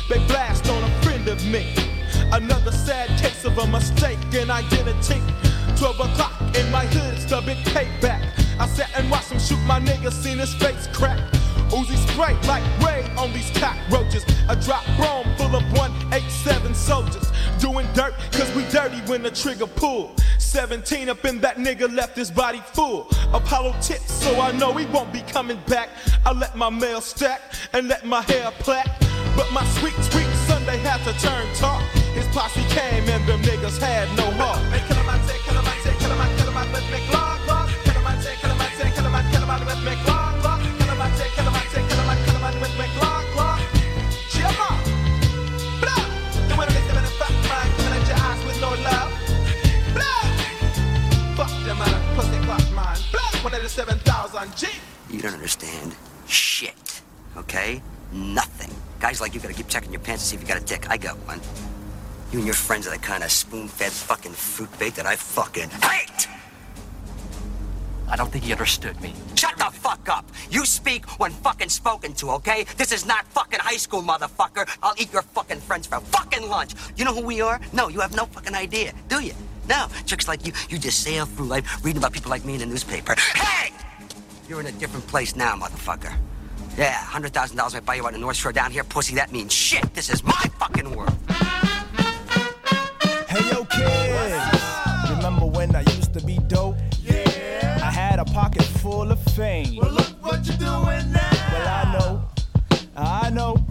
They blast on a friend of me. Another sad case of a mistaken identity. 12 o'clock in my hood, it's the big payback. I sat and watched him shoot my nigga, seen his face crack. Uzi spray like Ray on these cockroaches. A drop bomb full of 187 soldiers. Doing dirt, cause we dirty when the trigger pull. 17 up in that nigga left his body full Apollo tips, so I know he won't be coming back. I let my mail stack and let my hair plait. But my sweet, sweet Sunday had to turn talk. His posse came and them niggas had no heart. Hey, kill 'em, I say, kill 'em, I say, kill 'em, I kill 'em, I let's make long, long. Kill 'em, I say, kill 'em, I say, kill 'em, I kill 'em, I let's make long, long. Kill 'em, I say, kill 'em, I say, kill 'em, I kill 'em, I let's make long, long. Chill out. Blah. The winner is living in fat mind, coming at your eyes with no love. Blah. Fuck them out of pussy clock, man. Blah. One of the 7,000 G. You don't understand shit, okay? Nothing. Guys like you gotta keep checking your pants to see if you got a dick. I got one. You and your friends are the kind of spoon-fed fucking fruit bait that I fucking hate! I don't think he understood me. Shut the fuck up! You speak when fucking spoken to, okay? This is not fucking high school, motherfucker. I'll eat your fucking friends for fucking lunch. You know who we are? No, you have no fucking idea, do you? No, chicks like you, you just sail through life reading about people like me in the newspaper. Hey! You're in a different place now, motherfucker. Yeah, hundred thousand dollars might buy you out in the North Shore down here, pussy. That means shit. This is my fucking world. Hey yo, kid. Remember when I used to be dope? Yeah. I had a pocket full of fame. Well, look what you're doing now. Well, I know, I know.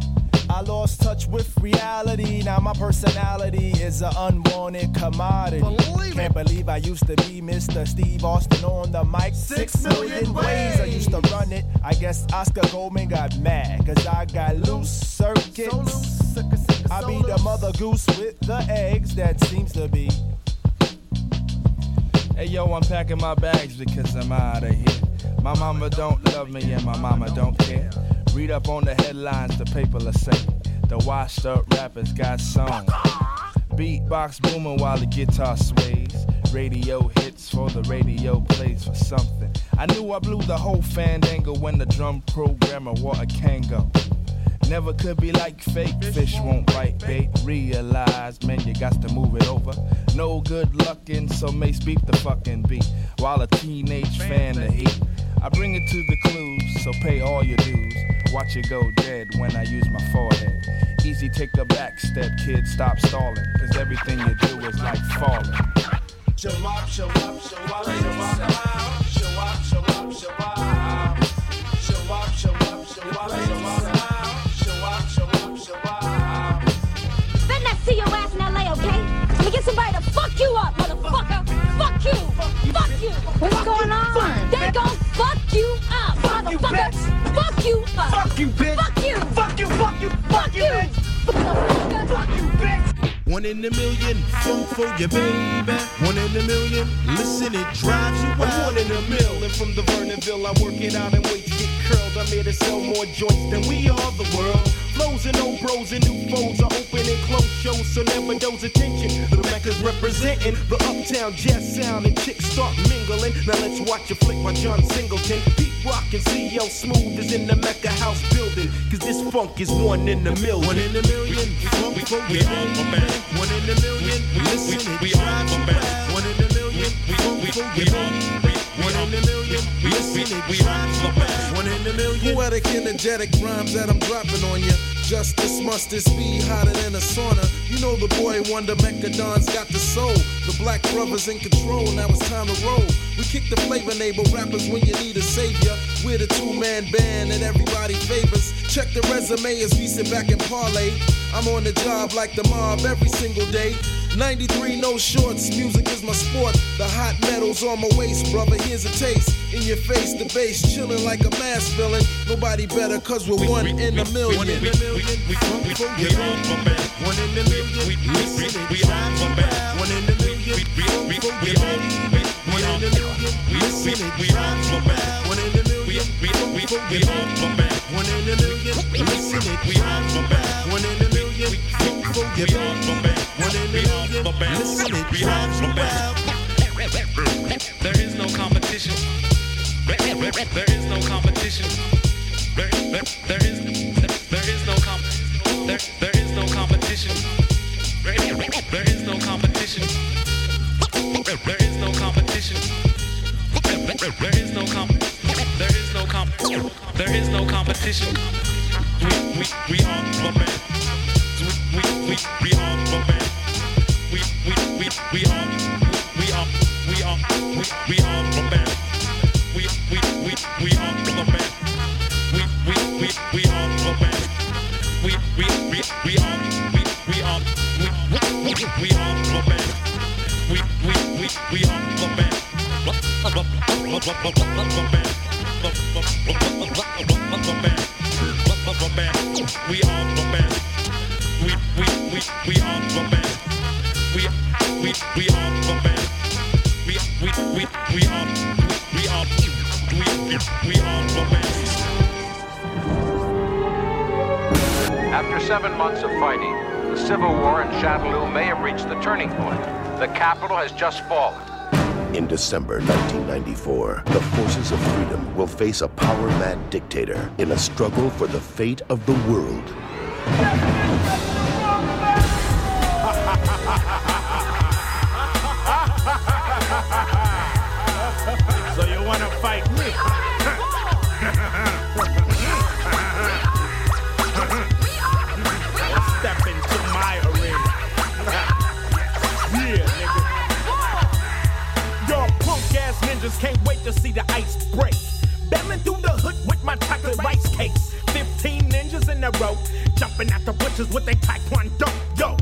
I lost lost touch with reality. Now my personality is an unwanted commodity. Can't believe I used to be Mr. Steve Austin on the mic. Six million ways I used to run it. I guess Oscar Goldman got mad, cause I got loose circuits. I be the mother goose with the eggs that seems to be. Hey yo, I'm packing my bags because I'm out of here. My mama don't love me and my mama don't care. Read up on the headlines, the paper will say the washed up rappers got songs. Beatbox booming while the guitar sways. Radio hits for the radio plays for something. I knew I blew the whole fandango when the drum programmer wore a Kango. Never could be like fake fish won't bite bait. Realize, man, you got to move it over. No good luckin', so Mace beat the fucking beat. While a teenage fan of heat. I bring it to the clues, so pay all your dues. Watch it go dead when I use my forehead. Easy, take a back step, kid, stop stalling. Cause everything you do is like falling. Show up, show up, show up, show up, show up, show up, show up, show up, show up, show up, show up, show up, show up. Better not see your ass in LA, okay? Let me get somebody to fuck you up, motherfucker. Fuck you. Fuck you. What's going on? They gon' fuck you up, motherfucker. Fuck you up. Fuck you, bitch. Fuck you. Fuck you. Fuck you. Fuck you. Fuck you, bitch. One in a million, funk for your baby. One in a million, listen, it drives you wild. I'm one in a million from the Vernonville. I work it out and wait to get curled. I'm here to sell more joints than we are the world. Flows and old bros and new foes are open and close shows, so never doze attention. The Mecca's representing the uptown jazz sound and chicks start mingling. Now let's watch a flick by John Singleton. Rock and CL Smooth is in the Mecca house building. Cause this funk is one in a million. One in a million, funk for your baby. One in a million, listen, drives you wild. One in a million, funk for your baby. One in a million, listen, it drives you wild. One in a million. Poetic, energetic rhymes that I'm dropping on you. Justice, must mustard, speed hotter than a sauna. You know the boy Wonder Mechadon's got the soul. The black brothers in control, now it's time to roll. We kick the flavor neighbor rappers when you need a savior. We're the two man band that everybody favors. Check the resume as we sit back and parlay. I'm on the job like the mob every single day. 93 no shorts, music is my sport. The hot metal's on my waist, brother. Here's a taste. In your face, the bass chilling like a mass villain. Nobody better, cause we're one in a million. One in a million, we funk for your. One in a million, it drives you wild. One in a million, funk for your baby. One in a million, it drives you wild. One in a million, funk for your baby. One in a million, it drives you wild. One in a million, baby. One in a million, listen, it drives you wild. There is no competition. There is no competition. There, there, there is there is no comp there, there is no competition. There, is no competition. There, is no competition. There, is no comp there is no comp there is no competition. We we we are the band. We we are the band. We we we we are we are we are we are the band. We we we we are the band. We we we we are the band. We we we we are we we we are the band. We we we we are the. We After seven months of fighting, the civil war in Shadaloo may have reached the turning point. The capital has just fallen. In December 1994, the forces of freedom will face a power mad dictator in a struggle for the fate of the world. Can't wait to see the ice break. Bailing through the hood with my chocolate rice cakes. 15 ninjas in a row, jumping out the bush punches with a taekwondo. Yo,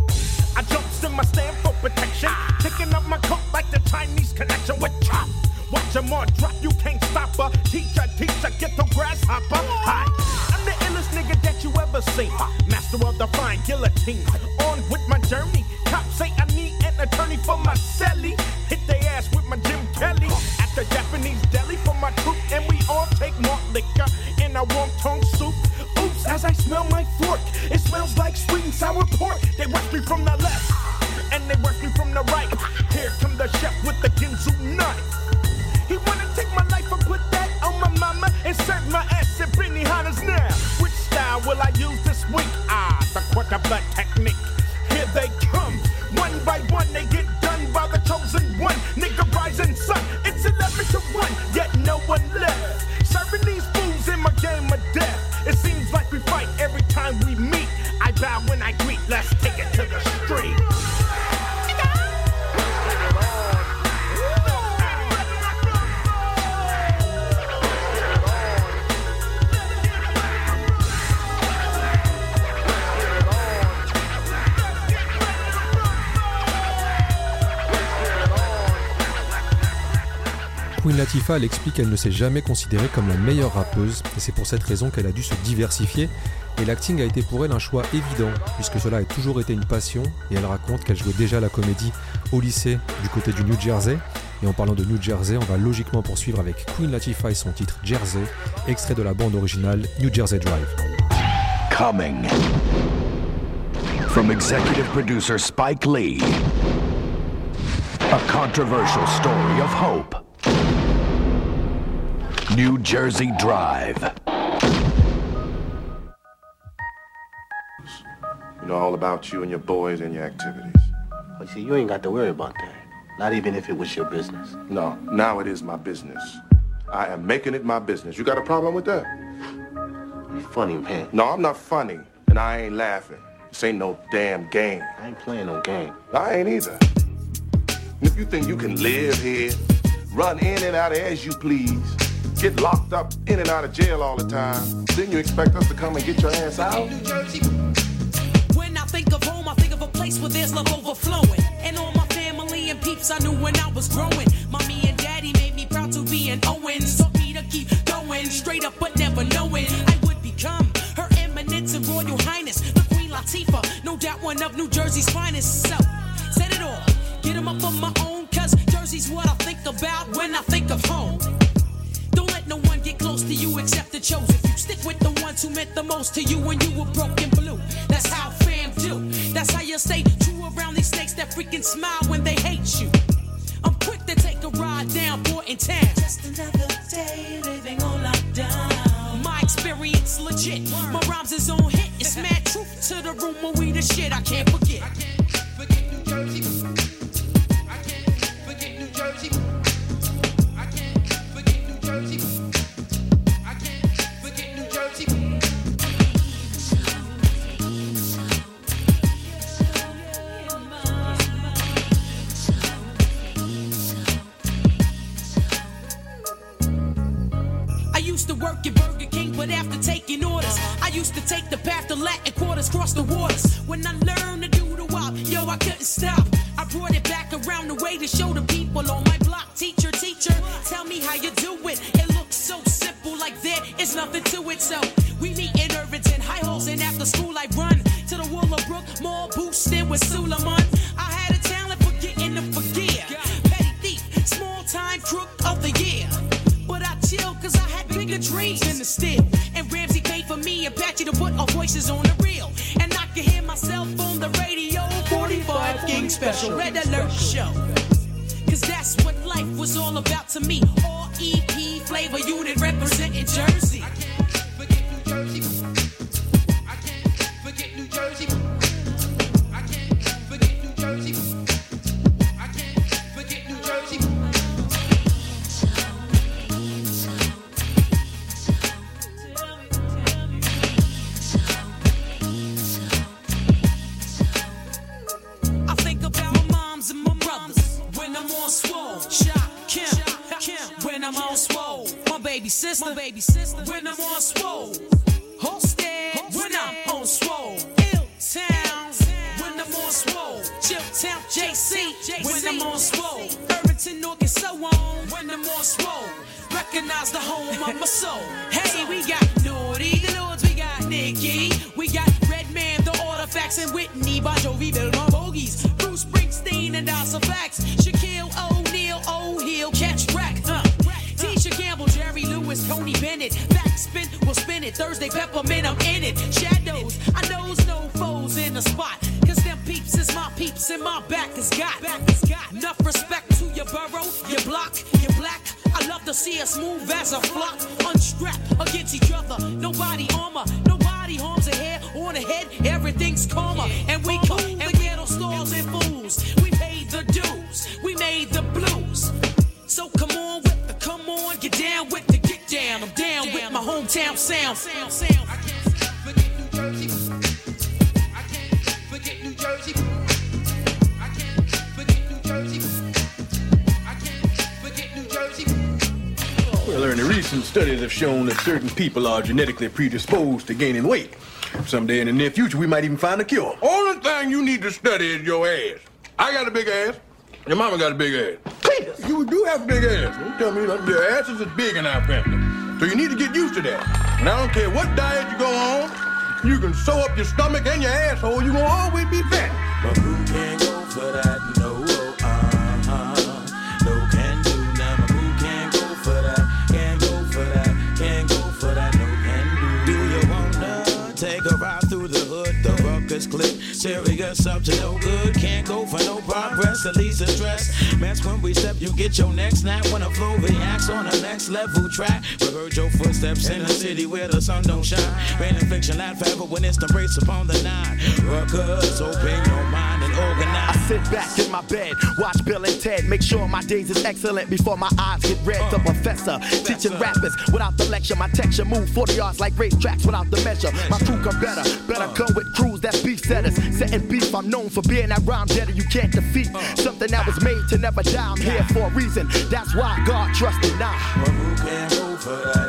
I jumps in my stand for protection. picking up my coat like the Chinese connection with chop. Watch them all drop, you can't stop her. Teacher, teacher, get the grasshopper. Hi, I'm the illest nigga that you ever seen. Master of the fine guillotine. On with my journey. Elle explique qu'elle ne s'est jamais considérée comme la meilleure rappeuse, et c'est pour cette raison qu'elle a dû se diversifier, et l'acting a été pour elle un choix évident, puisque cela a toujours été une passion, et elle raconte qu'elle jouait déjà la comédie au lycée du côté du New Jersey, et en parlant de New Jersey, on va logiquement poursuivre avec Queen Latifah et son titre Jersey, extrait de la bande originale New Jersey Drive. Coming from executive producer Spike Lee, a controversial story of hope. New Jersey Drive. You know all about you and your boys and your activities. Well, see, you ain't got to worry about that. Not even if it was your business. No, now it is my business. I am making it my business. You got a problem with that? You funny, man. No, I'm not funny, and I ain't laughing. This ain't no damn game. I ain't playing no game. I ain't either. If you think you can live here, run in and out as you please, get locked up in and out of jail all the time, then you expect us to come and get your ass out? When I think of home, I think of a place where there's love overflowing. And all my family and peeps I knew when I was growing. Mommy and daddy made me proud to be an Owens. Taught me to keep going, straight up but never knowing I would become her eminence and royal highness. The Queen Latifah, no doubt one of New Jersey's finest. So, said it all, get 'em up on my own, cause Jersey's what I think about when I think of home. Let no one get close to you except the chosen. You stick with the ones who meant the most to you when you were broken blue. That's how fam do. That's how you stay true around these snakes that freaking smile when they hate you. I'm quick to take a ride down Portland town. Just another day living on lockdown. My experience legit. My rhymes is on hit. It's mad truth to the rumor we the shit I can't forget. I can't forget New Jersey. I can't forget New Jersey. To work at Burger King, but after taking orders, I used to take the path to Latin quarters, cross the waters. When I learned to do the wop, yo, I couldn't stop. I brought it back around the way to show the people on my block. Teacher, tell me how you do it. It looks so simple, like there is nothing to it. So we meet in Irvington, high halls, and after school I run to the Willowbrook Mall, boosted with Suleiman. I had a talent for getting to forgive. Petty thief, small time crook of the year. But I chill cause I had bigger dreams than the still. And Ramsey paid for me and Patchy to put our voices on the reel. And I could hear myself on the radio. 45 King Special Red Alert Show. Cause that's what life was all about to me. All EP flavor unit representing Jersey. I can't forget New Jersey. Shown that certain people are genetically predisposed to gaining weight. Someday in the near future, we might even find a cure. Only thing you need to study is your ass. I got a big ass. Your mama got a big ass. You do have a big ass. Don't tell me that your ass is as big in our family. So you need to get used to that. And I don't care what diet you go on, you can sew up your stomach and your asshole, you gonna always be fat. Serious up to no good. Can't go for no progress. At least stress. Mess when we step, you get your neck snap. When a flow reacts on the next level track. We heard your footsteps in a city where the sun don't shine. Rain and fiction, laugh forever when it's the race upon the nine. Ruckus, open your mind. I sit back in my bed, watch Bill and Ted, make sure my days is excellent before my eyes get red. The uh. professor teaching rappers without the lecture, my texture move 40 yards like race tracks without the measure. My crew come better, better uh. come with crews that's beef setters. Setting beef, I'm known for being that rhyme deader you can't defeat. Uh. Something that was made to never die. I'm here for a reason. That's why God trusted now. Who can for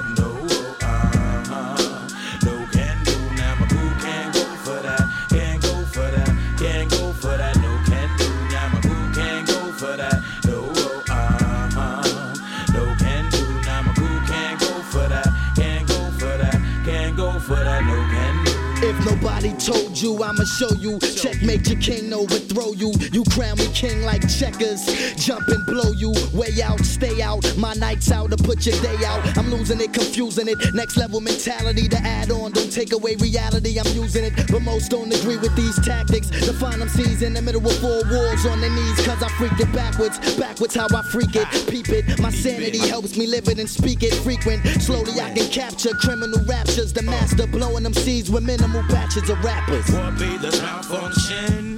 If nobody told you, I'ma show you. Checkmate your king, overthrow you. You crown me king like checkers. Jump and blow you. Way out, stay out. My nights out to put your day out. I'm losing it, confusing it. Next level mentality to add on. Don't take away reality, I'm using it. But most don't agree with these tactics. To find them seas in the middle of four walls on their knees. Cause I freak it backwards. Backwards how I freak it. Peep it. My sanity helps me live it and speak it frequent. Slowly I can capture criminal raptures. The master blowing them seeds with minimal batches of rappers. What be the malfunction?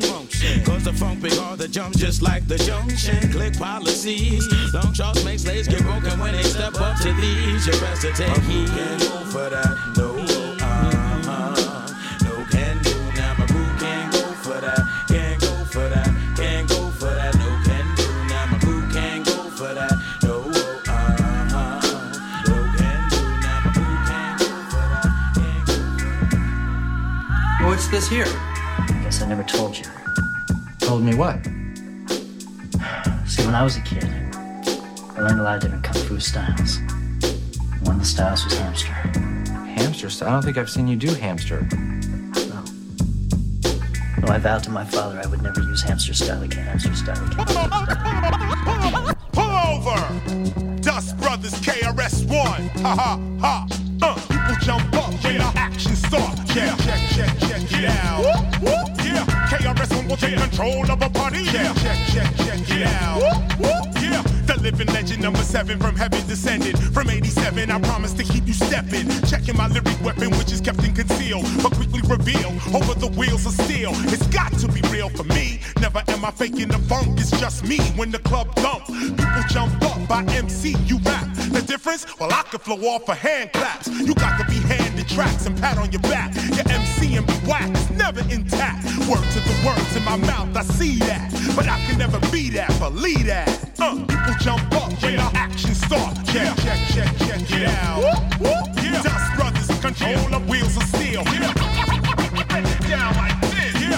Cause the funk big hard to jump just like the junction. Click policies. Long shots make slaves get broken when they step up to these. Your best to take heed. For that. No, What's this here? I Guess I never told you. Told me what? See, when I was a kid, I learned a lot of different kung fu styles. One of the styles was hamster. Hamster style? I don't think I've seen you do hamster. No, I vowed to my father I would never use hamster style again. Hamster style again. Pull over! Dust Brothers KRS-One. Ha ha ha. Uh, people jump up when the action starts. Yeah, check, check, check it out. Whoop, whoop. Yeah, KRS-One will take control of a party. Yeah, check, check, check it out. Whoop, whoop. Yeah, the living legend number seven from heaven descended. From 87, I promise to keep you stepping. Checking my lyric weapon, which is kept in conceal, but quickly reveal over the wheels of steel. It's got to be real for me. Never am I faking the funk, it's just me when the club dump. People jump up by MC, you rap. The difference? Well, I could flow off for hand claps. You got to be handed tracks and pat on your back. Your MC and be whack never intact. Word to the words in my mouth, I see that. But I can never be that, believe that. Uh, people jump up when yeah. the action starts. Check, check, check, check, check it out. Whoop, whoop, yeah. Dust brothers control the wheels of steel. Yeah.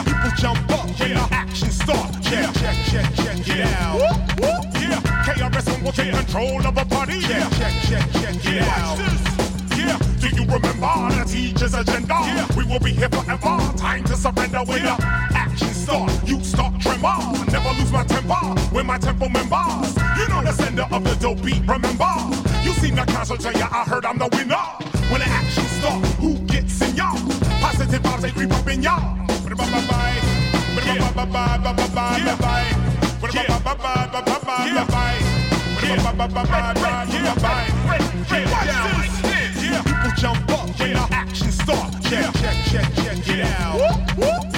People jump up when the action starts. Check, check, check, check it out. Whoop, whoop, yeah. KRS-One will take control of a party. Check, check, check, check it out. Watch this. Yeah, you remember the teacher's agenda? Yeah. We will be here forever. Time to surrender when the action start. You start tremor. Never lose my temper when my tempo members. You know the sender of the dope beat. Remember, you seen the concert, so yeah, I heard I'm the winner. When the action start, who gets in y'all? Positive vibes they creep up in y'all. Bye-bye-bye. Bye-bye-bye. Bye-bye-bye. Bye-bye. Bye-bye-bye. Bye-bye-bye. People jump up when the action start. Yeah, check, check, check, get out.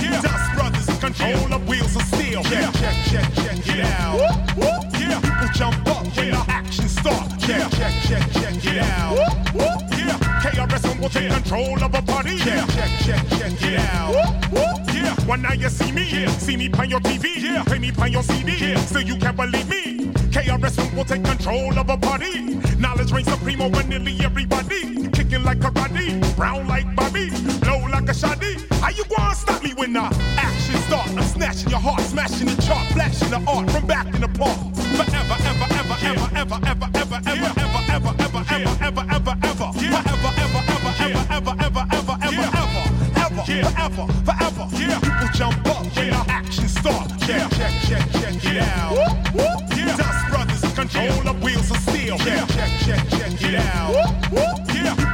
Yeah, Dust Brothers control the wheels of steel. Yeah, check, check, check, get out. Yeah, people jump up when the action start. Yeah, check, check, check, get out. Yeah, KRS will take control of a party. Yeah, check, check, check, get out. Yeah, one night you see me, yeah. see me on your TV, yeah. play me on your CD, yeah. still you can't believe me. KRS will take control of a party. Knowledge reigns supreme over nearly everybody. Kicking like karate, brown like Bobby, low like a shoddy. How you gonna stop me when the action start? I'm snatching your heart, smashing the chart, flashing the art from back in the park. Forever, ever, ever, ever, ever, ever, ever, ever, ever, ever, ever, ever, ever, ever, ever, forever, ever, ever, ever, ever, ever, ever, ever, ever, ever, forever, forever. People jump up when the action start. Yeah, check, check, check, get out. Yeah, Dust Brothers control the wheels of steel. Yeah, check, check, check, get out.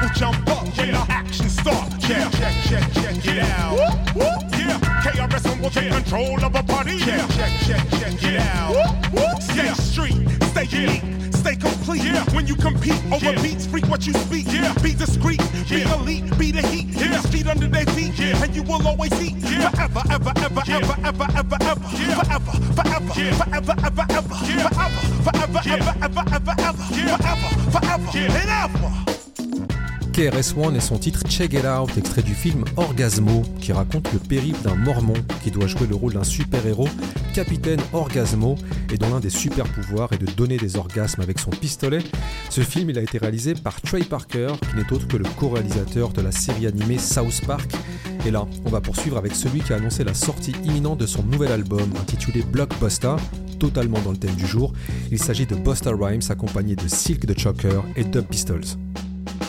People jump up when the action start. Yeah, check, check, check, get out. Yeah, KRS-One will take control of a party. Yeah, check, check, check, get out. Stay street, stay unique, stay complete. Yeah, when you compete over beats, freak what you speak. Yeah, be discreet, be elite, be the heat. Yeah, street under their feet. Yeah, and you will always eat. Yeah, forever, ever, ever, ever, ever, ever, ever. Forever, forever, forever, ever, ever. Forever, forever, ever, ever, ever, ever. Forever, forever, and ever. KRS-One et son titre Check It Out, extrait du film Orgasmo, qui raconte le périple d'un mormon qui doit jouer le rôle d'un super-héros, Capitaine Orgasmo, et dont l'un des super-pouvoirs est de donner des orgasmes avec son pistolet. Ce film il a été réalisé par Trey Parker, qui n'est autre que le co-réalisateur de la série animée South Park. Et là, on va poursuivre avec celui qui a annoncé la sortie imminente de son nouvel album intitulé Blockbuster, totalement dans le thème du jour. Il s'agit de Busta Rhymes accompagné de Silk the Choker et Dub Pistols.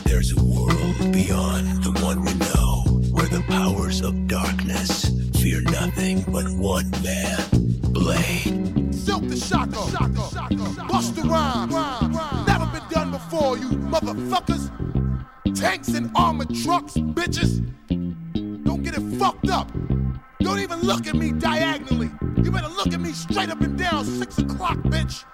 There's a world beyond the one we know, where the powers of darkness fear nothing but one man, Blade. Silkk the shocker, shocker bust the rhyme. Never been done before, you motherfuckers. Tanks and armored trucks, bitches. Don't get it fucked up. Don't even look at me diagonally. You better look at me straight up and down. Six o'clock, bitch.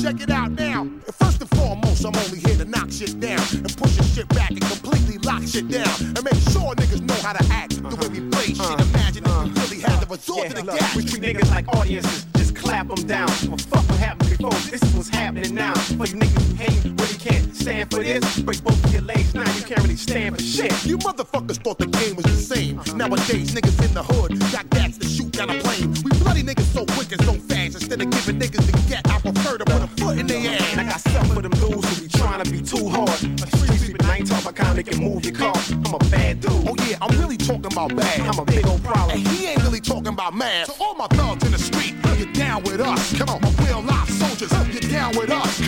Check it out now. And First and foremost, I'm only here to knock shit down and push your shit back and completely lock shit down and make sure niggas know how to act the way we play shit. Uh-huh. Imagine if we uh-huh. really had to resort to the gas. we treat niggas like audiences, just clap them down. Well, fuck what happened before, this is what's happening now. For you niggas who hate, stand for this, break both of your legs now, you can't really stand for shit. You motherfuckers thought the game was the same. Nowadays, niggas in the hood got gats to shoot down a plane. We bloody niggas so quick and so fast. Instead of giving niggas the get, I prefer to put a foot in their ass. And I got something for them dudes who be trying to be too hard. A street sweep, and I ain't talking about kind that can move your car. I'm a bad dude. Oh yeah, I'm really talking about bad. I'm a big old problem. And he ain't really talking about mad. So all my thugs in the street, get down with us. Come on, my real life soldiers, get down with us.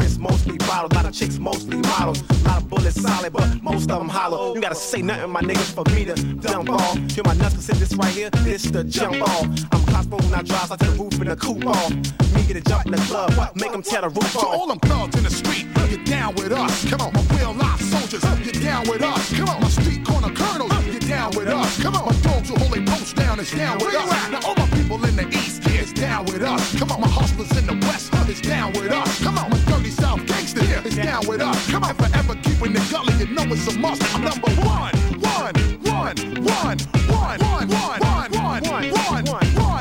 chicks, mostly models. lot of bullets solid, but most of them hollow. You gotta say nothing, my niggas, for me to dump off. Hear my nuts, cause this right here, this the jump off. I'm Cosmo when I drive, so I to the roof in the coupe off. Me get a jump in the club, make them tear the roof To off. all them thugs in the street, get down with us. Come on, my real life soldiers, get down with us. Come on, my street corner colonels, get down with us. Come on, my dogs who hold their posts down is down with us. Now all my people in the east it's down with us. Come on, my hustlers in the west is down with us. Come on, my dirty south gangster is down with us. Come on, forever keeping the gully, you know it's a must. I'm number one, one, one, one, one, one, one, one, one, one, one, one, one,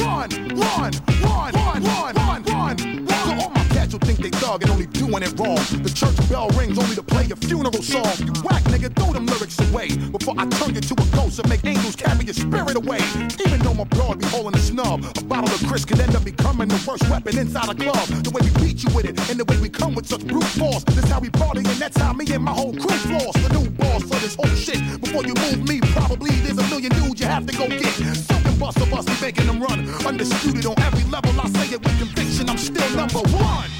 one, one, one, one, one, one, one. So all cats who think they thug and only doing it wrong. The church bell rings only to play a funeral song. You whack, nigga, throw them lyrics away. Before I turn you to a ghost and make angels carry your spirit away. Even though my broad be holding a snub, a bottle of Chris can end up becoming the worst weapon inside a club. The way we beat you with it, and the way we come with such brute force. This how we party, and that's how me and my whole crew floss. The new boss for this whole shit. Before you move me, probably there's a million dudes you have to go get. Something bust of us, we making them run. Undisputed on every level, I say it with conviction. I'm still number one.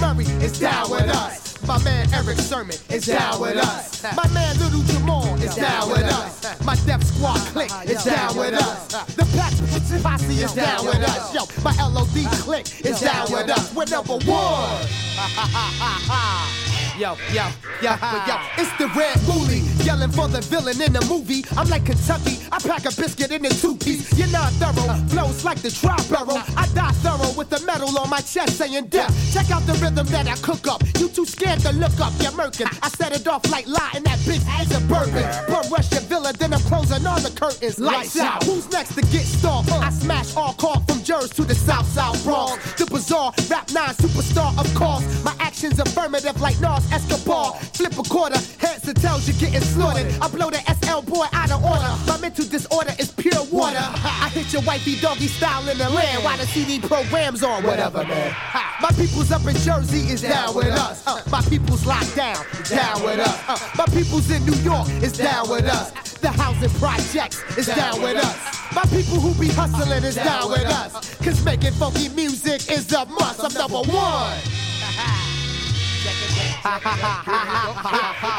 Murray is down with us. My man Erick Sermon is down with us. My man Little Jamal is down with us. My Def Squad clique is down with us. The Pack Posse is down with us. Yo, my LOD clique is down with us. We're number one. Yo, yo, yo, yo, it's the red bully yelling for the villain in the movie. I'm like Kentucky, I pack a biscuit in a two piece. You're not thorough, flows like the trial barrel. I die thorough with the medal on my chest saying death. Check out the rhythm that I cook up. You too scared to look up, you're murking. I set it off like lying that bitch is a bourbon. But rush your villa, then I'm closing all the curtains. Lights out. Who's next to get stalked? I smash all call from Jersey to the South South Bronx. The bizarre rap nine superstar, of course. My actions affirmative like Nas Escobar. Flip a quarter, heads to tails, you're getting slaughtered. I blow the SL boy out of order. My mental disorder is pure water. I hit your wifey doggy style in the land while the CD programs on. Whatever, man. My people's up in Jersey is down with us. Uh, my people's locked down, down with us. Uh, my people's in New York is down with us. The housing projects is down with us. My people who be hustling is down with us. Cause making funky music is a must. I'm number one.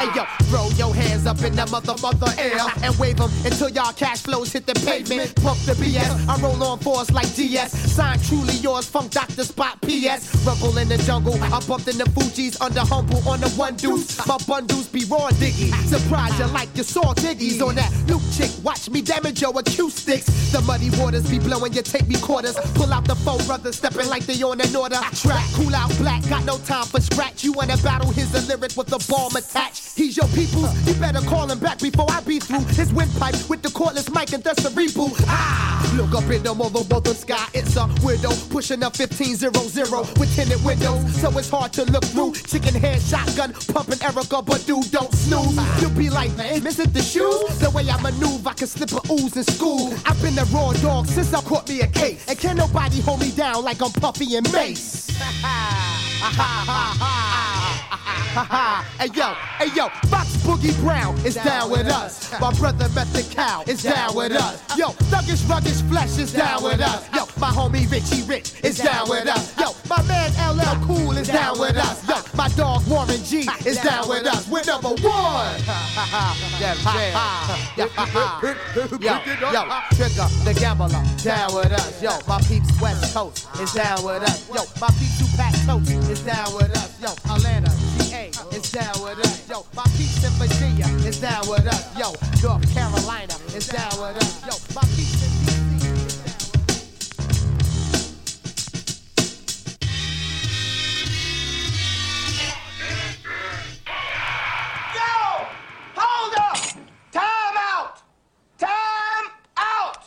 Hey yo, throw your hands up in the mother mother air and wave them until y'all cash flows hit the pavement. Pump the BS, I roll on force like DS. Sign truly yours, Funk Doctor Spock PS. Rumble in the jungle, I bumped in the Fuji's under humble on the one deuce. My bundles be raw diggy. Surprise you like you saw diggies on that new chick. Watch me damage your acoustics. The muddy waters be blowing, you take me quarters. Pull out the four brothers, stepping like they on an order. Track, cool out black, got no time for scratch. You wanna battle his a lyric with a bomb attached. He's your people's, you better call him back before I be through his windpipe with the cordless mic and the cerebral. Ah, look up in the mother mother sky, it's a widow pushing up 1500 with tinted windows, so it's hard to look through. Chicken head shotgun, pumping Erykah Badu, don't snooze. You'll be like, man, missing the shoes? The way I maneuver, I can slip a ooze in school. I've been a raw dog since I caught me a case, and can nobody hold me down like I'm Puffy and Mace. hey yo, hey yo, Fox Boogie Brown is down with us. My brother Method Cow is down with us. Yo, Thuggish Ruggish Flesh is down with us. Yo, my homie Richie Rich is down with us. Yo, my man LL Cool is down with us. Yo, my dog Warren G is down with us. We're number one. Yeah, yeah. Yo, yo, Trigger the Gambler down with us. Yo, my peeps West Coast is down with us. Yo, my peeps Tupac Toast is down with us. Yo, Atlanta, is down with us. Yo, my peeps in Virginia is down with us. Yo, North Carolina is down with us. Yo, my peeps in DC. Yo! Hold up! Time out! Time out!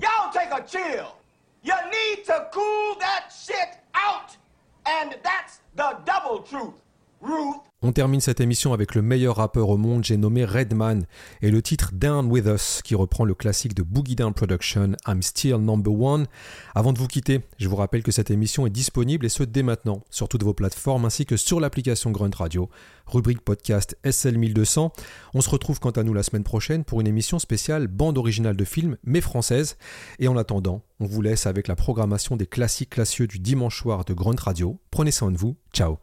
Y'all take a chill. You need to cool that shit out. And that's the double truth. Ruth. On termine cette émission avec le meilleur rappeur au monde, j'ai nommé Redman, et le titre Down With Us, qui reprend le classique de Boogie Down Production, I'm Still Number One. Avant de vous quitter, je vous rappelle que cette émission est disponible, et ce dès maintenant, sur toutes vos plateformes, ainsi que sur l'application Grunt Radio, rubrique podcast SL1200. On se retrouve quant à nous la semaine prochaine pour une émission spéciale bande originale de films, mais française. Et en attendant, on vous laisse avec la programmation des classiques classieux du dimanche soir de Grunt Radio. Prenez soin de vous, ciao